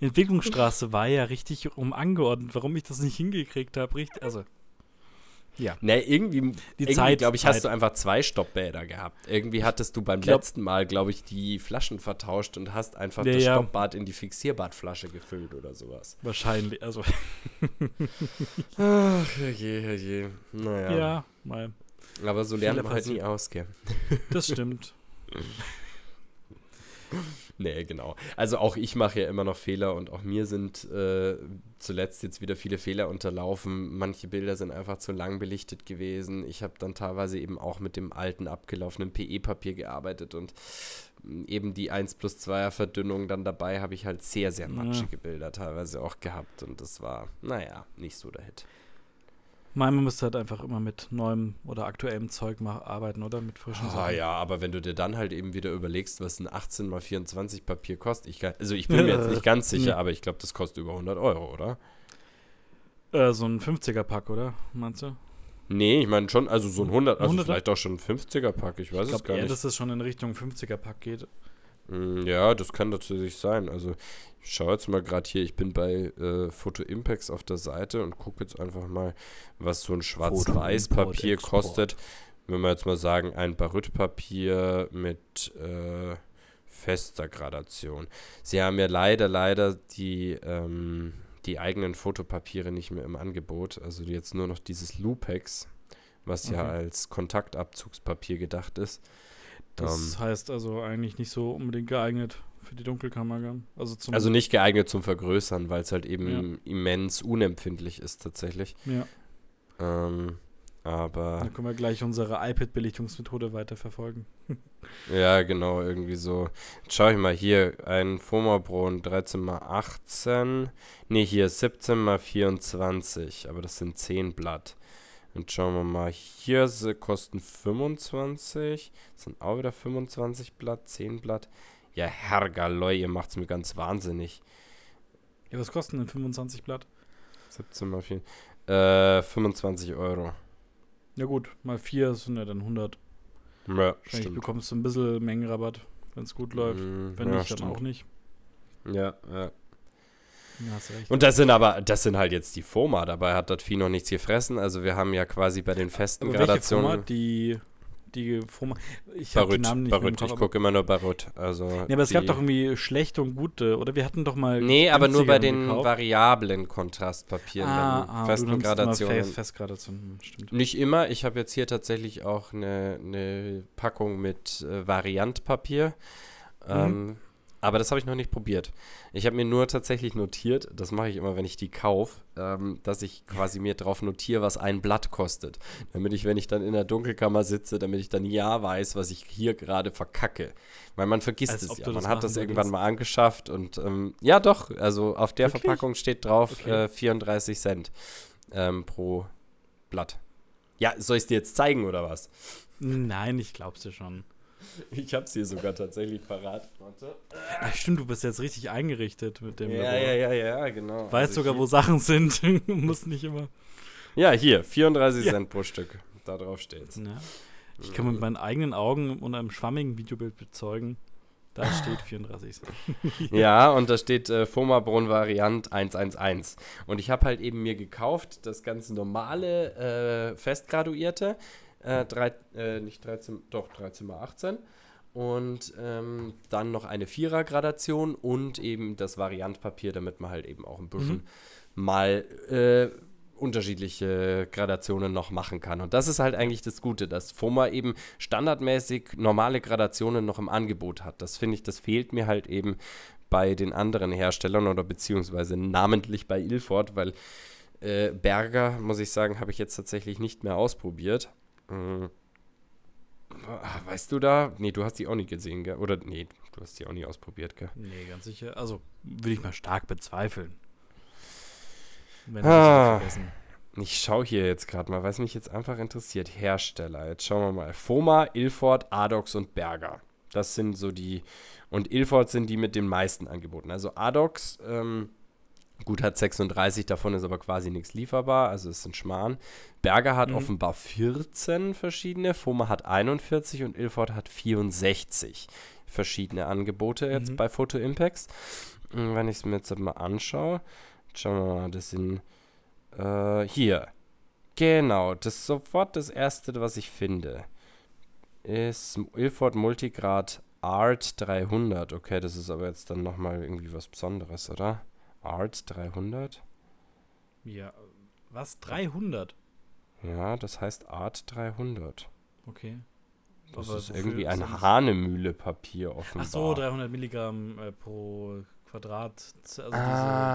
Entwicklungsstraße war ja richtig rum angeordnet, warum ich das nicht hingekriegt habe. Richtig, also. Ja. Ne, irgendwie, Die irgendwie Zeit, glaube ich, hast Zeit. du einfach zwei Stoppbäder gehabt. Irgendwie hattest du beim Glaub- letzten Mal, glaube ich, die Flaschen vertauscht und hast einfach Ja, das ja. Stoppbad in die Fixierbadflasche gefüllt oder sowas. Wahrscheinlich. Also, Ach, je, je. Naja. ja, mal. Aber so lernt man halt nie aus, gell? Das stimmt. Nee, genau. Also auch ich mache ja immer noch Fehler und auch mir sind äh, zuletzt jetzt wieder viele Fehler unterlaufen. Manche Bilder sind einfach zu lang belichtet gewesen. Ich habe dann teilweise eben auch mit dem alten abgelaufenen PE-Papier gearbeitet und mh, eben die 1 plus 2er Verdünnung dann dabei habe ich halt sehr, sehr Ja. matschige Bilder teilweise auch gehabt und das war, naja, nicht so der Hit. Man müsste halt einfach immer mit neuem oder aktuellem Zeug mal arbeiten, oder? Mit frischen Ah Sachen. ja, aber wenn du dir dann halt eben wieder überlegst, was ein 18 x 24 Papier kostet, ich kann, also ich bin mir jetzt nicht ganz sicher, Nee. aber ich glaube, das kostet über 100 Euro, oder? Äh, so ein 50er-Pack, oder? Meinst du? Nee, ich meine schon, also so ein 100, also 100er? vielleicht auch schon ein 50er Pack, ich weiß Ich es glaube gar eher, nicht. dass es schon in Richtung 50er-Pack geht. Mm, Ja, das kann natürlich sein. Also ich schaue jetzt mal gerade hier, ich bin bei äh, Photo Impacts auf der Seite und gucke jetzt einfach mal, was so ein Schwarz-Weiß-Papier kostet. Wenn wir jetzt mal sagen, ein Barytpapier mit äh, fester Gradation. Sie haben ja leider, leider die, ähm, die eigenen Fotopapiere nicht mehr im Angebot. Also jetzt nur noch dieses Lupex, was ja Okay. als Kontaktabzugspapier gedacht ist. Das Ähm, heißt also eigentlich nicht so unbedingt geeignet für die Dunkelkamera. Also Also nicht geeignet zum Vergrößern, weil es halt eben immens unempfindlich ist tatsächlich. ja, Ähm, aber dann können wir gleich unsere iPad-Belichtungsmethode weiterverfolgen. ja, genau, irgendwie so. Jetzt schau ich mal hier, ein Fomabron 13 mal 18. Nee, hier 17 mal 24, aber das sind 10 Blatt. Und schauen wir mal, hier sie kosten 25, das sind auch wieder 25 Blatt, 10 Blatt. Ja, Herrgaloy, ihr macht's mir ganz wahnsinnig. Ja, was kosten denn 25 Blatt? 17 mal 4. Äh, 25 Euro. Ja gut, mal 4 sind ja dann 100. Ja, Wahrscheinlich stimmt. bekommst du ein bisschen Mengenrabatt, wenn es gut läuft. Mm, Wenn ja, nicht, dann stimmt. auch nicht. Ja, ja. Ja, hast recht. Und das sind aber, das sind halt jetzt die FOMA. Dabei hat das Vieh noch nichts gefressen. Also wir haben ja quasi bei den festen Aber welche Gradationen. Format? Die, die Format. Ich habe Barut, Namen nicht Barut. Kopf, Ich gucke immer nur Barut. Also Nee, aber es gab doch irgendwie schlechte und gute, oder? Wir hatten doch mal. Nee, aber nur bei den gekauft. variablen Kontrastpapieren, ah, ah, den festen nimmst immer Gradationen. Fest, Festgradation, stimmt. Nicht immer. Ich habe jetzt hier tatsächlich auch eine, eine Packung mit äh, Variantpapier. Mhm. Ähm, aber das habe ich noch nicht probiert. Ich habe mir nur tatsächlich notiert, das mache ich immer, wenn ich die kaufe, ähm, dass ich quasi mir drauf notiere, was ein Blatt kostet. Damit ich, wenn ich dann in der Dunkelkammer sitze, damit ich dann ja weiß, was ich hier gerade verkacke. Weil man vergisst Als es ja. Man hat das irgendwann würdest. mal angeschafft und ähm, ja doch, also auf der Wirklich? Verpackung steht drauf Okay. äh, 34 Cent ähm, pro Blatt. Ja, soll ich es dir jetzt zeigen oder was? Nein, ich glaub's dir schon. Ich hab's hier sogar tatsächlich parat. Warte. Ach, stimmt, du bist jetzt richtig eingerichtet mit dem Ja, Labor. ja, ja, ja, genau. Weißt Also sogar, wo Sachen sind. Muss nicht immer. Ja, hier, 34 Ja. Cent pro Stück. Da drauf steht's. Ja. Ich kann mit meinen eigenen Augen und einem schwammigen Videobild bezeugen, da steht 34 Cent. Ja, und da steht äh, Fomabron Variant 111. Und ich habe halt eben mir gekauft das ganz normale äh, Festgraduierte. Äh, drei, äh, nicht 13, doch 13 mal 18. Und ähm, dann noch eine Vierer-Gradation und eben das Variantpapier, damit man halt eben auch ein bisschen mal äh, unterschiedliche Gradationen noch machen kann. Und das ist halt eigentlich das Gute, dass FOMA eben standardmäßig normale Gradationen noch im Angebot hat. Das finde ich, das fehlt mir halt eben bei den anderen Herstellern oder beziehungsweise namentlich bei Ilford, weil äh, Berger, muss ich sagen, habe ich jetzt tatsächlich nicht mehr ausprobiert. Mm. Ah, Weißt du da? Nee, du hast die auch nie gesehen, gell? Oder nee, du hast die auch nie ausprobiert, gell? Nee, ganz sicher. Also, würde ich mal stark bezweifeln. Wenn Ah. ah. vergessen. Ich schaue hier jetzt gerade mal, was mich jetzt einfach interessiert. Hersteller. Jetzt schauen wir mal. Foma, Ilford, Adox und Berger. Das sind so die. Und Ilford sind die mit den meisten Angeboten. Also Adox, ähm, gut, hat 36, davon ist aber quasi nichts lieferbar. Also ist ein Schmarrn. Berger hat Mhm. offenbar 14 verschiedene. Foma hat 41 und Ilford hat 64 verschiedene Angebote jetzt Mhm. bei Photo Impacts. Und Wenn ich es mir jetzt mal anschaue, schauen wir mal, das sind äh, hier. Genau, das ist sofort das erste, was ich finde. Ist Ilford Multigrad Art 300. Okay, das ist aber jetzt dann nochmal irgendwie was Besonderes, oder? Art 300? Ja, was? 300? Ja, das heißt Art 300. Okay. Das Aber ist irgendwie ein das? Hanemühle-Papier offenbar. Ach so, 300 Milligramm äh, pro Quadrat. Also diese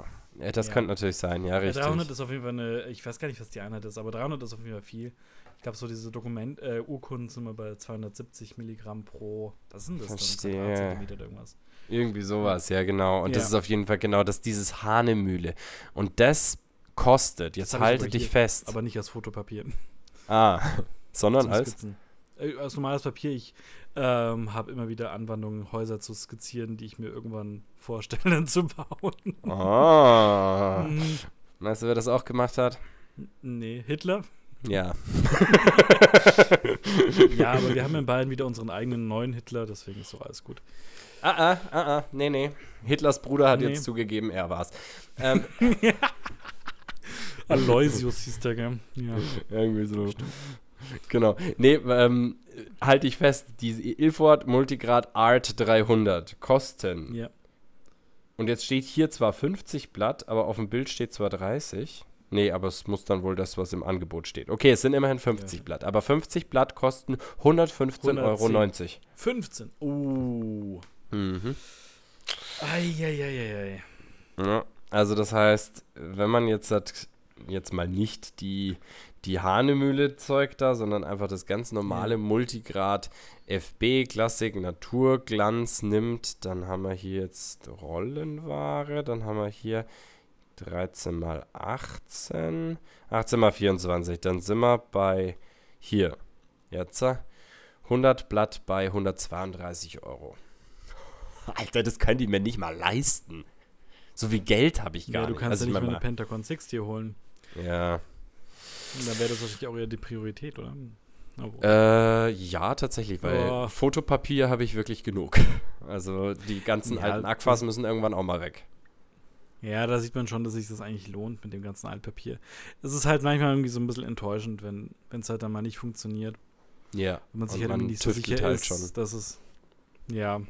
ah, ja, das Ja. könnte natürlich sein, ja, richtig. 300 ist auf jeden Fall eine, ich weiß gar nicht, was die Einheit ist, aber 300 ist auf jeden Fall viel. Ich glaube, so diese Dokument, äh, Urkunden sind wir bei 270 Milligramm pro, was sind das Verstehe. dann? Quadratzentimeter oder irgendwas. Irgendwie sowas, ja, genau. Und das Ja. ist auf jeden Fall genau das, dieses Hanemühle. Und das kostet, jetzt Das halte dich hier, fest. Aber nicht als Fotopapier. ah, sondern als. Skizzen. Äh, als normales Papier. Ich ähm, habe immer wieder Anwandlungen, Häuser zu skizzieren, die ich mir irgendwann vorstelle zu bauen. Ah. Hm, Weißt du, wer das auch gemacht hat? nee, Hitler? Ja. ja, aber wir haben in Bayern wieder unseren eigenen neuen Hitler, deswegen ist doch alles gut. Ah, ah, ah, ah, nee, nee. Hitlers Bruder hat Nee. jetzt zugegeben, er war's. Ähm, Aloysius hieß der, gell? Ja. irgendwie so. Genau. Nee, ähm, halte ich fest, diese Ilford Multigrad Art 300 kosten. ja. Und jetzt steht hier zwar 50 Blatt, aber auf dem Bild steht zwar 30. Nee, aber es muss dann wohl das, was im Angebot steht. Okay, es sind immerhin 50 Ja. Blatt, aber 50 Blatt kosten 115,90 Euro. 110. 15. Oh. Mhm. Eieieiei. Ja, also das heißt, wenn man jetzt hat, jetzt mal nicht die, die Hahnemühle Zeug da, sondern einfach das ganz normale Ja. Multigrad FB Klassik Naturglanz nimmt, dann haben wir hier jetzt Rollenware, dann haben wir hier 13 mal 18, 18 mal 24, dann sind wir bei hier, jetzt äh, 100 Blatt bei 132 Euro. Alter, das können die mir nicht mal leisten. So viel Geld habe ich gar Ja, du nicht. kannst Also ja ich nicht mehr eine Pentacon 60 holen. mal- Ja. Und Dann wäre das wahrscheinlich auch eher die Priorität, oder? Oh. Äh, ja, tatsächlich, weil Oh. Fotopapier habe ich wirklich genug. Also die ganzen Ja, alten Aquas müssen irgendwann auch mal weg. Ja, da sieht man schon, dass sich das eigentlich lohnt mit dem ganzen Altpapier. Es ist halt manchmal irgendwie so ein bisschen enttäuschend, wenn es halt dann mal nicht funktioniert. Ja. Wenn man sich Und halt man nicht so sicher halt ist, schon. dass es. Ja. Und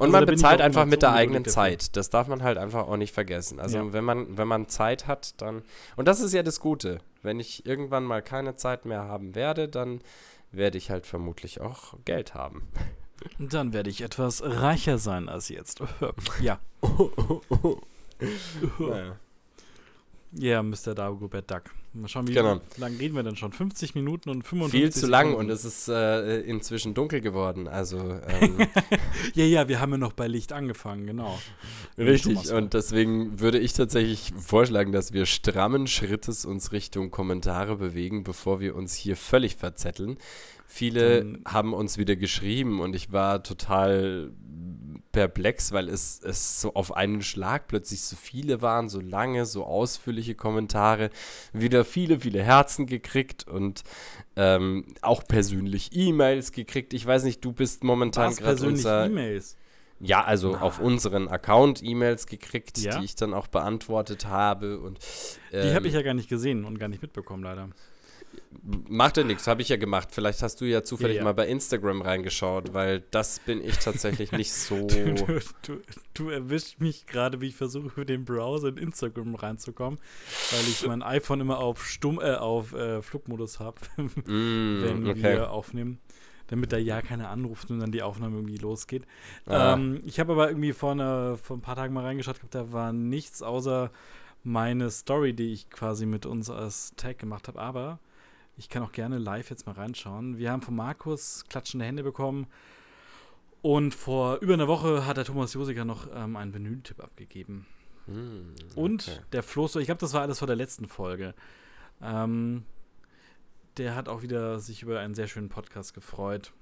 Also man bezahlt einfach mit der eigenen. Zeit. Das darf man halt einfach auch nicht vergessen. Also Ja. wenn man wenn man Zeit hat, dann und das ist ja das Gute. Wenn ich irgendwann mal keine Zeit mehr haben werde, dann werde ich halt vermutlich auch Geld haben. Dann werde ich etwas reicher sein als jetzt. ja. Naja. Ja, Mr. Dagobert Duck. Mal schauen, wie Genau. lang reden wir denn schon? 50 Minuten und 55 Viel zu lang Sekunden. und es ist äh, inzwischen dunkel geworden. Also ähm, Ja, ja, wir haben ja noch bei Licht angefangen, genau. Richtig, und deswegen würde ich tatsächlich vorschlagen, dass wir strammen Schrittes uns Richtung Kommentare bewegen, bevor wir uns hier völlig verzetteln. Viele Dann- haben uns wieder geschrieben und ich war total perplex, weil es, es so auf einen Schlag plötzlich so viele waren, so lange, so ausführliche Kommentare, wieder viele, viele Herzen gekriegt und ähm, auch persönlich E-Mails gekriegt. Ich weiß nicht, du bist momentan gerade unser E-Mails? ja, also Na. auf unseren Account E-Mails gekriegt, Ja? die ich dann auch beantwortet habe. Und, Die ähm, habe ich ja gar nicht gesehen und gar nicht mitbekommen, leider. Macht ja nichts, habe ich ja gemacht. Vielleicht hast du ja zufällig Ja, ja. mal bei Instagram reingeschaut, weil das bin ich tatsächlich nicht so. Du, du, du, du erwischt mich gerade, wie ich versuche, über den Browser in Instagram reinzukommen, weil ich mein iPhone immer auf Stumm, äh, auf äh, Flugmodus habe, Mm, wenn okay. wir aufnehmen. Damit da ja keiner anruft und dann die Aufnahme irgendwie losgeht. Ah. Ähm, ich habe aber irgendwie vor, einer, vor ein paar Tagen mal reingeschaut, gehabt, da war nichts außer meine Story, die ich quasi mit uns als Tag gemacht habe. Aber ich kann auch gerne live jetzt mal reinschauen. Wir haben von Markus klatschende Hände bekommen. Und vor über einer Woche hat der Thomas Josiker noch ähm, einen Vinyl-Tipp abgegeben. Und okay. der Floß, ich glaube, das war alles vor der letzten Folge. Ähm, der hat auch wieder sich über einen sehr schönen Podcast gefreut.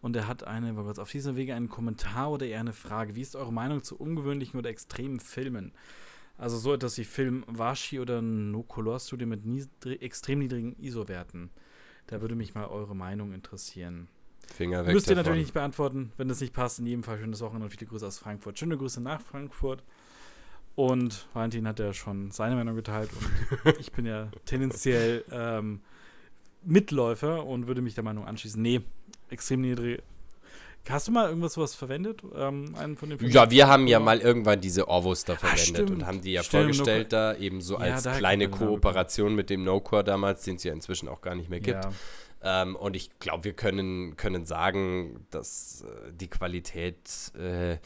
Und er hat eine, auf diesem Wege einen Kommentar oder eher eine Frage. Wie ist eure Meinung zu ungewöhnlichen oder extremen Filmen? Also so etwas wie Film Washi oder No Color Studio mit niedri extrem niedrigen ISO-Werten. Da würde mich mal eure Meinung interessieren. Finger weg. Müsst ihr davon. natürlich nicht beantworten. Wenn das nicht passt, in jedem Fall schönes Wochenende und viele Grüße aus Frankfurt. Schöne Grüße nach Frankfurt. Und Valentin hat ja schon seine Meinung geteilt und ich bin ja tendenziell ähm, Mitläufer und würde mich der Meinung anschließen. Nee, extrem niedrig. Hast du mal irgendwas sowas verwendet? Ähm, einen von den? Ja, wir haben ja mal irgendwann diese Orvos da verwendet stimmt. und haben die ja Stimmt, vorgestellt da, eben so Ja, als daher kleine Kooperation mit dem No-Core damals, den es ja inzwischen auch gar nicht mehr gibt. Ja. Ähm, und ich glaube, wir können, können sagen, dass äh, die Qualität äh,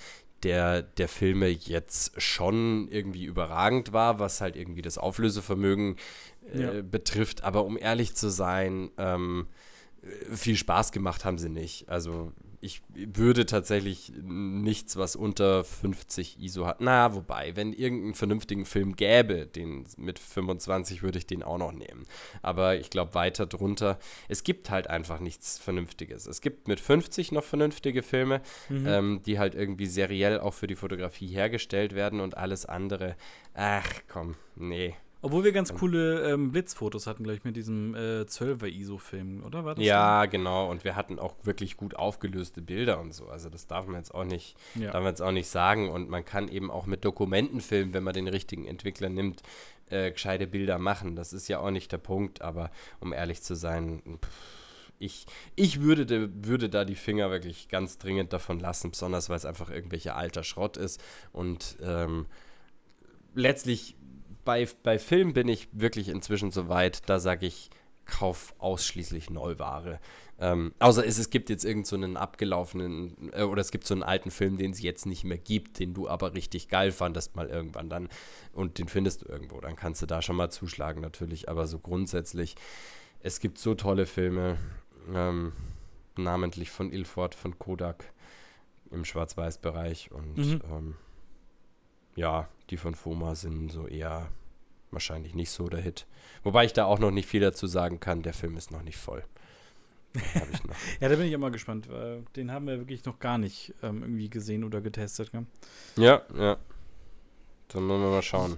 der, der Filme jetzt schon irgendwie überragend war, was halt irgendwie das Auflösevermögen äh, Ja. betrifft. Aber um ehrlich zu sein, ähm, äh, viel Spaß gemacht haben sie nicht. Also ich würde tatsächlich nichts, was unter 50 ISO hat. Na, wobei, wenn irgendeinen vernünftigen Film gäbe, den mit 25 würde ich den auch noch nehmen. Aber ich glaube, weiter drunter, es gibt halt einfach nichts Vernünftiges. Es gibt mit 50 noch vernünftige Filme, Mhm. ähm, die halt irgendwie seriell auch für die Fotografie hergestellt werden und alles andere, ach komm, nee. Obwohl wir ganz coole ähm, Blitzfotos hatten, glaube ich, mit diesem äh, 12er ISO-Film, oder? War das ja, dann? genau. Und wir hatten auch wirklich gut aufgelöste Bilder und so. Also das darf man jetzt auch nicht, ja. darf man jetzt auch nicht sagen. Und man kann eben auch mit Dokumentenfilmen, wenn man den richtigen Entwickler nimmt, äh, gescheite Bilder machen. Das ist ja auch nicht der Punkt, aber um ehrlich zu sein, pff, ich, ich würde, de, würde da die Finger wirklich ganz dringend davon lassen, besonders weil es einfach irgendwelcher alter Schrott ist. Und ähm, letztlich bei, bei Film bin ich wirklich inzwischen so weit, da sage ich, kauf ausschließlich Neuware. Ähm, außer es, es gibt jetzt irgendeinen so abgelaufenen, äh, oder es gibt so einen alten Film, den es jetzt nicht mehr gibt, den du aber richtig geil fandest mal irgendwann dann und den findest du irgendwo. Dann kannst du da schon mal zuschlagen natürlich, aber so grundsätzlich, es gibt so tolle Filme, ähm, namentlich von Ilford, von Kodak im Schwarz-Weiß-Bereich und mhm. ähm, ja, die von Foma sind so eher wahrscheinlich nicht so der Hit. Wobei ich da auch noch nicht viel dazu sagen kann, der Film ist noch nicht voll. ja, da bin ich immer gespannt, den haben wir wirklich noch gar nicht ähm, irgendwie gesehen oder getestet. Gell? Ja, ja. Dann wollen wir mal schauen.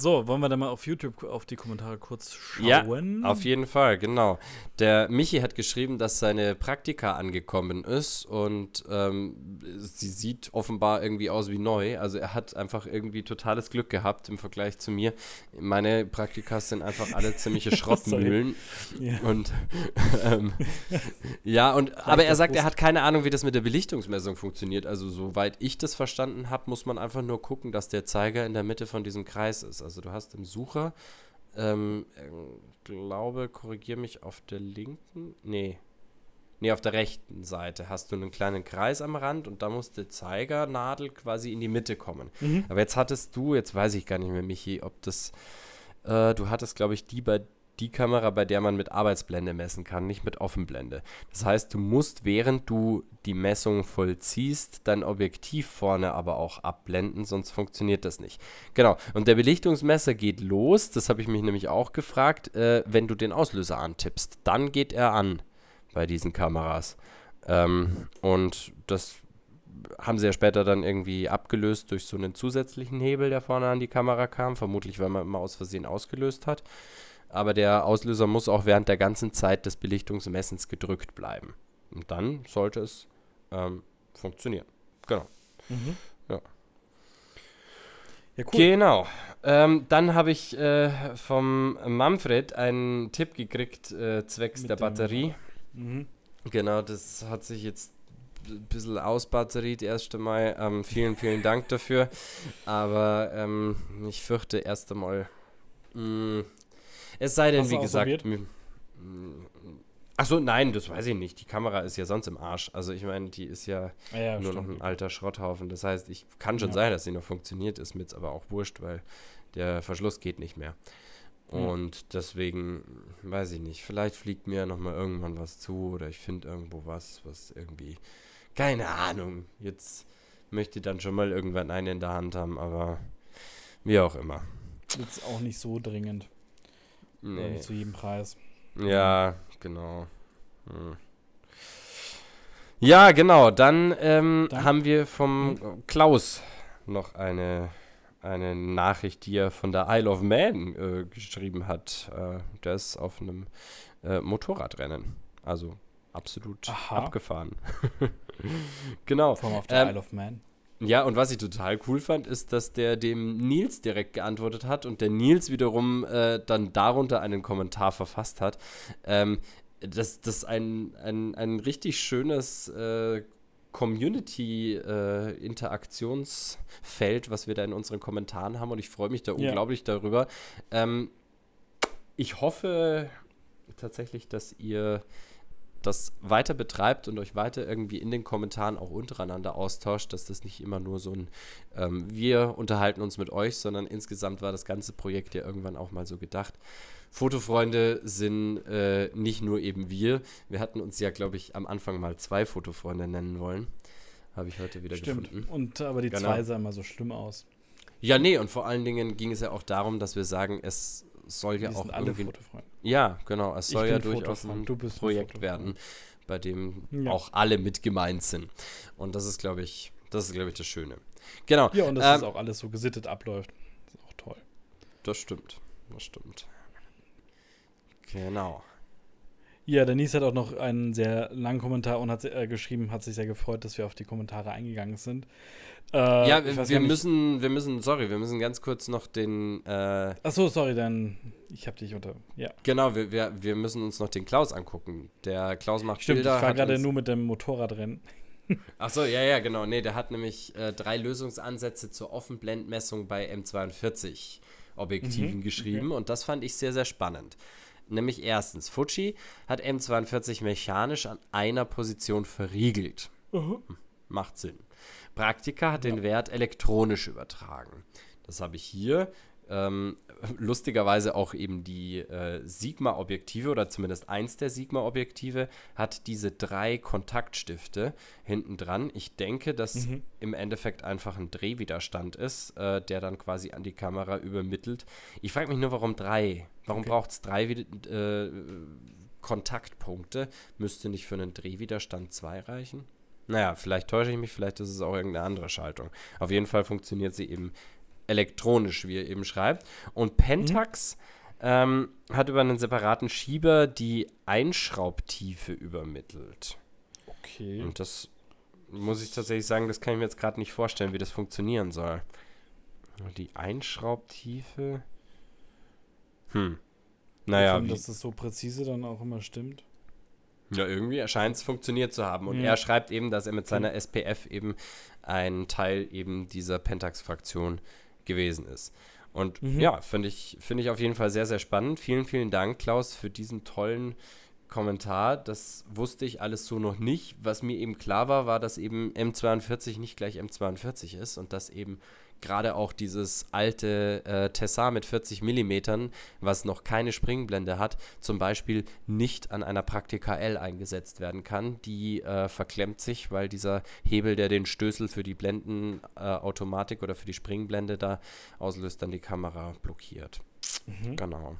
So, wollen wir dann mal auf YouTube auf die Kommentare kurz schauen? Ja, auf jeden Fall, genau. Der Michi hat geschrieben, dass seine Praktika angekommen ist und ähm, sie sieht offenbar irgendwie aus wie neu. Also er hat einfach irgendwie totales Glück gehabt im Vergleich zu mir. Meine Praktikas sind einfach alle ziemliche Schrottmühlen. ja. Und ähm, ja, und aber er sagt, er hat keine Ahnung, wie das mit der Belichtungsmessung funktioniert. Also soweit ich das verstanden habe, muss man einfach nur gucken, dass der Zeiger in der Mitte von diesem Kreis ist. Also du hast im Sucher, ähm, glaube, korrigiere mich auf der linken, nee, nee, auf der rechten Seite hast du einen kleinen Kreis am Rand und da muss die Zeigernadel quasi in die Mitte kommen. Mhm. Aber jetzt hattest du, jetzt weiß ich gar nicht mehr, Michi, ob das, äh, du hattest, glaube ich, die bei die Kamera, bei der man mit Arbeitsblende messen kann, nicht mit Offenblende. Das heißt, du musst, während du die Messung vollziehst, dein Objektiv vorne aber auch abblenden, sonst funktioniert das nicht. Genau. Und der Belichtungsmesser geht los, das habe ich mich nämlich auch gefragt, äh, wenn du den Auslöser antippst. Dann geht er an bei diesen Kameras. Ähm, und das haben sie ja später dann irgendwie abgelöst durch so einen zusätzlichen Hebel, der vorne an die Kamera kam, vermutlich weil man immer aus Versehen ausgelöst hat aber der Auslöser muss auch während der ganzen Zeit des Belichtungsmessens gedrückt bleiben. Und dann sollte es ähm, funktionieren. Genau. Mhm. Ja. Ja, cool. Genau. Ähm, dann habe ich äh, vom Manfred einen Tipp gekriegt, äh, zwecks Mit der Batterie. Mhm. Genau, das hat sich jetzt ein bisschen ausbatteriert erst einmal. Ähm, vielen, vielen Dank dafür. Aber ähm, ich fürchte erst einmal, mh, mm, es sei denn, Hast wie gesagt. Achso, nein, das weiß ich nicht. Die Kamera ist ja sonst im Arsch. Also ich meine, die ist ja, ah ja nur stimmt. noch ein alter Schrotthaufen. Das heißt, ich kann schon ja. sein, dass sie noch funktioniert, ist mir jetzt aber auch wurscht, weil der Verschluss geht nicht mehr. Und ja. deswegen, weiß ich nicht, vielleicht fliegt mir noch mal irgendwann was zu oder ich finde irgendwo was, was irgendwie, keine Ahnung, jetzt möchte ich dann schon mal irgendwann einen in der Hand haben, aber wie auch immer. Jetzt auch nicht so dringend. Nee. Nicht zu jedem Preis. Ja, genau. Hm. Ja, genau. Dann, ähm, haben wir vom hm? Klaus noch eine, eine Nachricht, die er von der Isle of Man äh, geschrieben hat. Äh, der ist auf einem äh, Motorradrennen. Also absolut Aha. abgefahren. genau. Vom auf der ähm, Isle of Man. Ja, und was ich total cool fand, ist, dass der dem Nils direkt geantwortet hat und der Nils wiederum äh, dann darunter einen Kommentar verfasst hat. Ähm, das ist ein, ein, ein richtig schönes äh, Community-Interaktionsfeld, äh, was wir da in unseren Kommentaren haben und ich freue mich da ja. unglaublich darüber. Ähm, ich hoffe tatsächlich, dass ihr das weiter betreibt und euch weiter irgendwie in den Kommentaren auch untereinander austauscht, dass das nicht immer nur so ein ähm, wir unterhalten uns mit euch, sondern insgesamt war das ganze Projekt ja irgendwann auch mal so gedacht. Fotofreunde sind äh, nicht nur eben wir. Wir hatten uns ja, glaube ich, am Anfang mal zwei Fotofreunde nennen wollen. Habe ich heute wieder Stimmt. gefunden. Und aber die genau. zwei sah immer so schlimm aus. Ja, nee, und vor allen Dingen ging es ja auch darum, dass wir sagen, es soll ja auch alle Fotofreunde. Ja, genau. Es soll ja durchaus ein Projekt ein werden, bei dem ja. auch alle mit gemeint sind. Und das ist, glaube ich, das ist, glaube ich, das Schöne. Genau. Ja, und dass ähm, das auch alles so gesittet abläuft. Das ist auch toll. das stimmt. Das stimmt. Genau. Ja, Denise hat auch noch einen sehr langen Kommentar und hat äh, geschrieben, hat sich sehr gefreut, dass wir auf die Kommentare eingegangen sind. Äh, ja, wir, müssen, wir müssen, sorry, wir müssen ganz kurz noch den. Äh, Achso, sorry, dann. Ich habe dich unter. Ja. Genau, wir, wir, wir müssen uns noch den Klaus angucken. Der Klaus macht Stimmt, Bilder. Ich war gerade nur mit dem Motorradrennen. Achso, ja, ja, genau. Nee, der hat nämlich äh, drei Lösungsansätze zur Offenblendmessung bei M42 Objektiven mhm, geschrieben okay. und das fand ich sehr, sehr spannend. Nämlich erstens, Fuji hat M42 mechanisch an einer Position verriegelt. Uh Macht Sinn. Praktika hat den Wert elektronisch übertragen. Das habe ich hier. Ähm, lustigerweise auch eben die äh, Sigma-Objektive oder zumindest eins der Sigma-Objektive hat diese drei Kontaktstifte hinten dran. Ich denke, dass mhm. im Endeffekt einfach ein Drehwiderstand ist, äh, der dann quasi an die Kamera übermittelt. Ich frage mich nur, warum drei? Warum okay. braucht es drei äh, Kontaktpunkte? Müsste nicht für einen Drehwiderstand zwei reichen? Naja, vielleicht täusche ich mich, vielleicht ist es auch irgendeine andere Schaltung. Auf jeden Fall funktioniert sie eben elektronisch, wie er eben schreibt. Und Pentax mhm. ähm, hat über einen separaten Schieber die Einschraubtiefe übermittelt. Okay. Und das muss ich tatsächlich sagen, das kann ich mir jetzt gerade nicht vorstellen, wie das funktionieren soll. Die Einschraubtiefe. Hm. Naja. Finden, dass das so präzise dann auch immer stimmt. Ja, irgendwie erscheint es funktioniert zu haben. Und ja. er schreibt eben, dass er mit seiner SPF eben ein Teil eben dieser Pentax-Fraktion gewesen ist. Und mhm. ja, finde ich, find ich auf jeden Fall sehr, sehr spannend. Vielen, vielen Dank, Klaus, für diesen tollen Kommentar. Das wusste ich alles so noch nicht. Was mir eben klar war, war, dass eben M42 nicht gleich M42 ist und dass eben gerade auch dieses alte äh, Tessar mit 40 mm, was noch keine Springblende hat, zum Beispiel nicht an einer Praktika L eingesetzt werden kann. Die äh, verklemmt sich, weil dieser Hebel, der den Stößel für die Blendenautomatik äh, oder für die Springblende da auslöst, dann die Kamera blockiert. Mhm. Genau.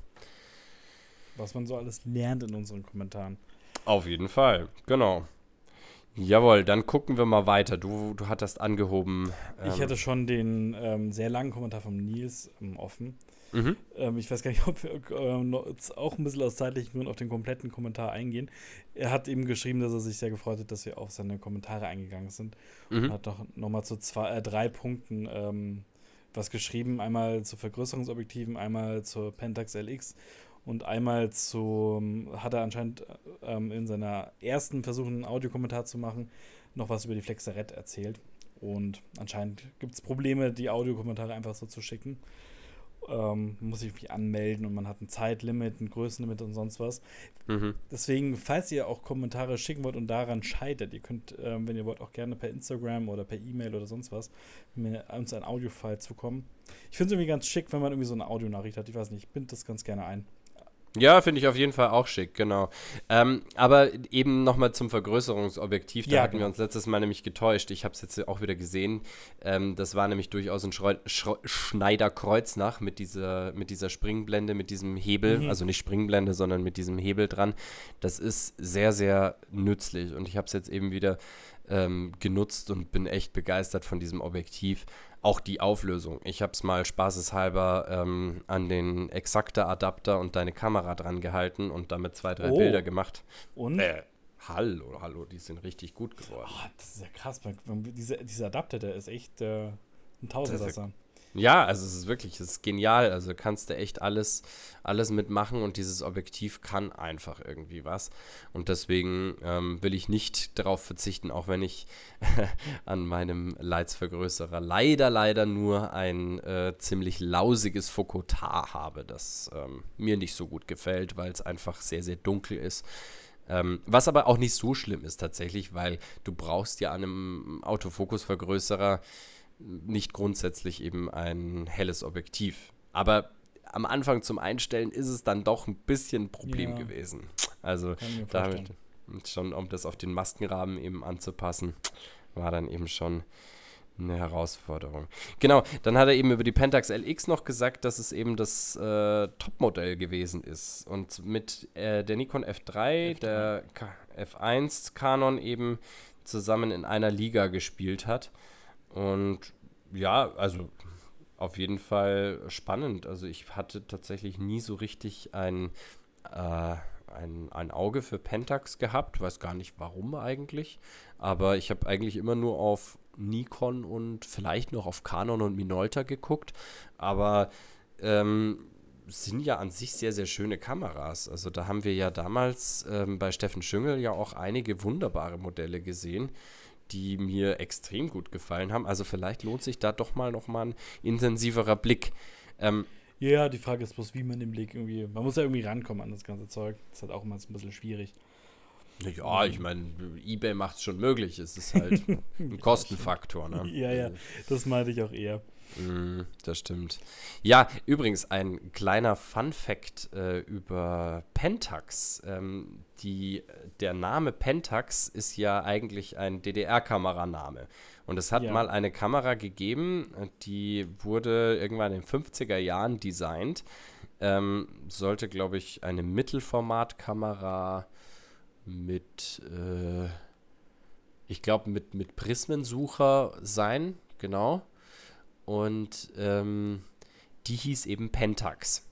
Was man so alles lernt in unseren Kommentaren. Auf jeden Fall, genau. Jawohl, dann gucken wir mal weiter. Du, du hattest angehoben. Ähm ich hatte schon den ähm, sehr langen Kommentar von Nils ähm, offen. Mhm. Ähm, ich weiß gar nicht, ob wir äh, auch ein bisschen aus zeitlichen Gründen auf den kompletten Kommentar eingehen. Er hat eben geschrieben, dass er sich sehr gefreut hat, dass wir auf seine Kommentare eingegangen sind. Mhm. Und hat doch nochmal zu zwei, äh, drei Punkten ähm, was geschrieben. Einmal zu Vergrößerungsobjektiven, einmal zur Pentax LX und einmal zu, hat er anscheinend ähm, in seiner ersten Versuch, einen Audiokommentar zu machen, noch was über die Flexarette erzählt. Und anscheinend gibt es Probleme, die Audiokommentare einfach so zu schicken. Ähm, muss sich irgendwie anmelden und man hat ein Zeitlimit, ein Größenlimit und sonst was. Mhm. Deswegen, falls ihr auch Kommentare schicken wollt und daran scheitert, ihr könnt, ähm, wenn ihr wollt, auch gerne per Instagram oder per E-Mail oder sonst was mir uns ein Audiofile zukommen. Ich finde es irgendwie ganz schick, wenn man irgendwie so eine Audionachricht hat. Ich weiß nicht, ich binde das ganz gerne ein. Ja, finde ich auf jeden Fall auch schick, genau. Ähm, aber eben nochmal zum Vergrößerungsobjektiv, da ja, hatten genau. wir uns letztes Mal nämlich getäuscht. Ich habe es jetzt auch wieder gesehen. Ähm, das war nämlich durchaus ein Schreu Sch Schneider-Kreuznach mit dieser, mit dieser Springblende, mit diesem Hebel, mhm. also nicht Springblende, sondern mit diesem Hebel dran. Das ist sehr, sehr nützlich und ich habe es jetzt eben wieder ähm, genutzt und bin echt begeistert von diesem Objektiv. Auch die Auflösung. Ich habe es mal spaßeshalber ähm, an den Exakter-Adapter und deine Kamera dran gehalten und damit zwei, drei oh. Bilder gemacht. Und? Äh, hallo, hallo, die sind richtig gut geworden. Oh, das ist ja krass. Dieser, dieser Adapter, der ist echt äh, ein Tausendsasser. Ja, also es ist wirklich, es ist genial. Also kannst du echt alles, alles mitmachen und dieses Objektiv kann einfach irgendwie was. Und deswegen ähm, will ich nicht darauf verzichten, auch wenn ich an meinem Leitsvergrößerer leider, leider nur ein äh, ziemlich lausiges Fokotar habe, das ähm, mir nicht so gut gefällt, weil es einfach sehr, sehr dunkel ist. Ähm, was aber auch nicht so schlimm ist tatsächlich, weil du brauchst ja an einem Autofokusvergrößerer nicht grundsätzlich eben ein helles Objektiv. Aber am Anfang zum Einstellen ist es dann doch ein bisschen ein Problem ja. gewesen. Also damit schon, um das auf den Maskenrahmen eben anzupassen, war dann eben schon eine Herausforderung. Genau, dann hat er eben über die Pentax LX noch gesagt, dass es eben das äh, Topmodell gewesen ist und mit äh, der Nikon F3, F3. der K F1 Canon eben zusammen in einer Liga gespielt hat. Und ja, also auf jeden Fall spannend. Also ich hatte tatsächlich nie so richtig ein, äh, ein, ein Auge für Pentax gehabt. Weiß gar nicht warum eigentlich. Aber ich habe eigentlich immer nur auf Nikon und vielleicht noch auf Canon und Minolta geguckt. Aber ähm, sind ja an sich sehr, sehr schöne Kameras. Also da haben wir ja damals ähm, bei Steffen Schüngel ja auch einige wunderbare Modelle gesehen, die mir extrem gut gefallen haben. Also vielleicht lohnt sich da doch mal noch mal ein intensiverer Blick. Ähm, ja, die Frage ist bloß, wie man den Blick irgendwie. Man muss ja irgendwie rankommen an das ganze Zeug. Das ist halt auch immer ein bisschen schwierig. Ja, ich meine, eBay macht es schon möglich. Es ist halt ein Kostenfaktor. Ne? Ja, ja, das meinte ich auch eher. Mm, das stimmt. Ja, übrigens ein kleiner Fun Fact äh, über Pentax. Ähm, die, der Name Pentax ist ja eigentlich ein DDR-Kameraname. Und es hat ja. mal eine Kamera gegeben, die wurde irgendwann in den 50er Jahren designt. Ähm, sollte, glaube ich, eine Mittelformatkamera mit, äh, ich glaube, mit, mit Prismensucher sein, genau. Und ähm, die hieß eben Pentax.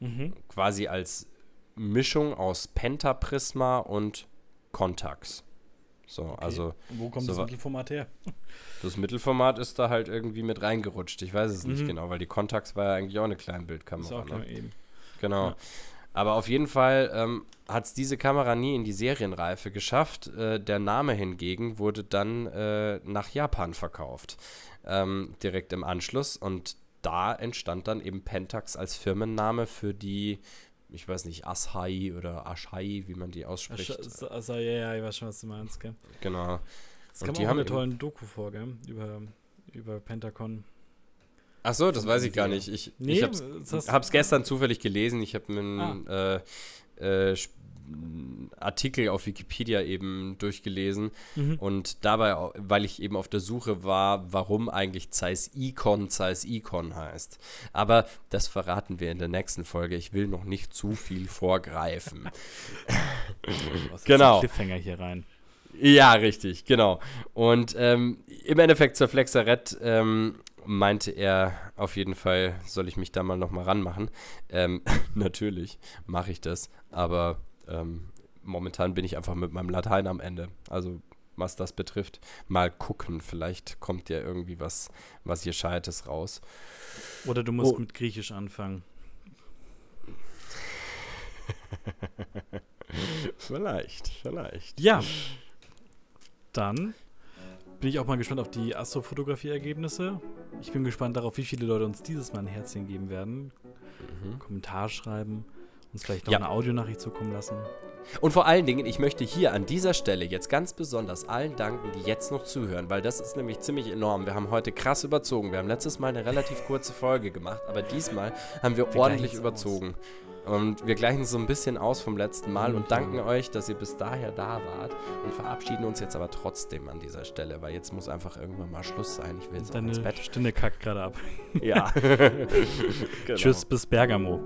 Mhm. Quasi als Mischung aus Pentaprisma und Contax. So, okay. also. Wo kommt so das Mittelformat her? Das Mittelformat ist da halt irgendwie mit reingerutscht. Ich weiß es mhm. nicht genau, weil die Contax war ja eigentlich auch eine Kleinbildkamera. Ist auch ne? eben. Genau. Ja. Aber auf jeden Fall ähm, hat es diese Kamera nie in die Serienreife geschafft. Äh, der Name hingegen wurde dann äh, nach Japan verkauft ähm, direkt im Anschluss. Und da entstand dann eben Pentax als Firmenname für die, ich weiß nicht, Ashai oder Ashai, wie man die ausspricht. Also, ja, ja, ich weiß schon, was du meinst, gell? Genau. Es kam auch eine tolle Doku vor, gell? Über, über Pentacon. Ach so, das weiß ich gar nicht. Ich, nee, ich hab's, hab's gestern zufällig gelesen. Ich habe einen ah. äh, äh, Artikel auf Wikipedia eben durchgelesen mhm. und dabei, weil ich eben auf der Suche war, warum eigentlich Zeiss Icon Zeiss Icon heißt. Aber das verraten wir in der nächsten Folge. Ich will noch nicht zu viel vorgreifen. Genau. Cliffhanger hier rein. Ja, richtig, genau. Und ähm, im Endeffekt zur Flexarett ähm, meinte er auf jeden Fall, soll ich mich da mal nochmal ranmachen. Ähm, natürlich mache ich das, aber ähm, momentan bin ich einfach mit meinem Latein am Ende. Also was das betrifft, mal gucken. Vielleicht kommt ja irgendwie was, was Gescheites raus. Oder du musst oh. mit Griechisch anfangen. vielleicht, vielleicht. Ja. Dann bin ich auch mal gespannt auf die Astrofotografie-Ergebnisse. Ich bin gespannt darauf, wie viele Leute uns dieses Mal ein Herzchen geben werden. Mhm. Kommentar schreiben uns vielleicht noch ja. eine Audionachricht zukommen lassen. Und vor allen Dingen, ich möchte hier an dieser Stelle jetzt ganz besonders allen danken, die jetzt noch zuhören, weil das ist nämlich ziemlich enorm. Wir haben heute krass überzogen. Wir haben letztes Mal eine relativ kurze Folge gemacht, aber diesmal haben wir, wir ordentlich überzogen. Aus. Und wir gleichen so ein bisschen aus vom letzten Mal und danken euch, dass ihr bis daher da wart und verabschieden uns jetzt aber trotzdem an dieser Stelle, weil jetzt muss einfach irgendwann mal Schluss sein. Ich will jetzt ins Bett. Stimme kackt gerade ab. Ja. genau. Tschüss bis Bergamo.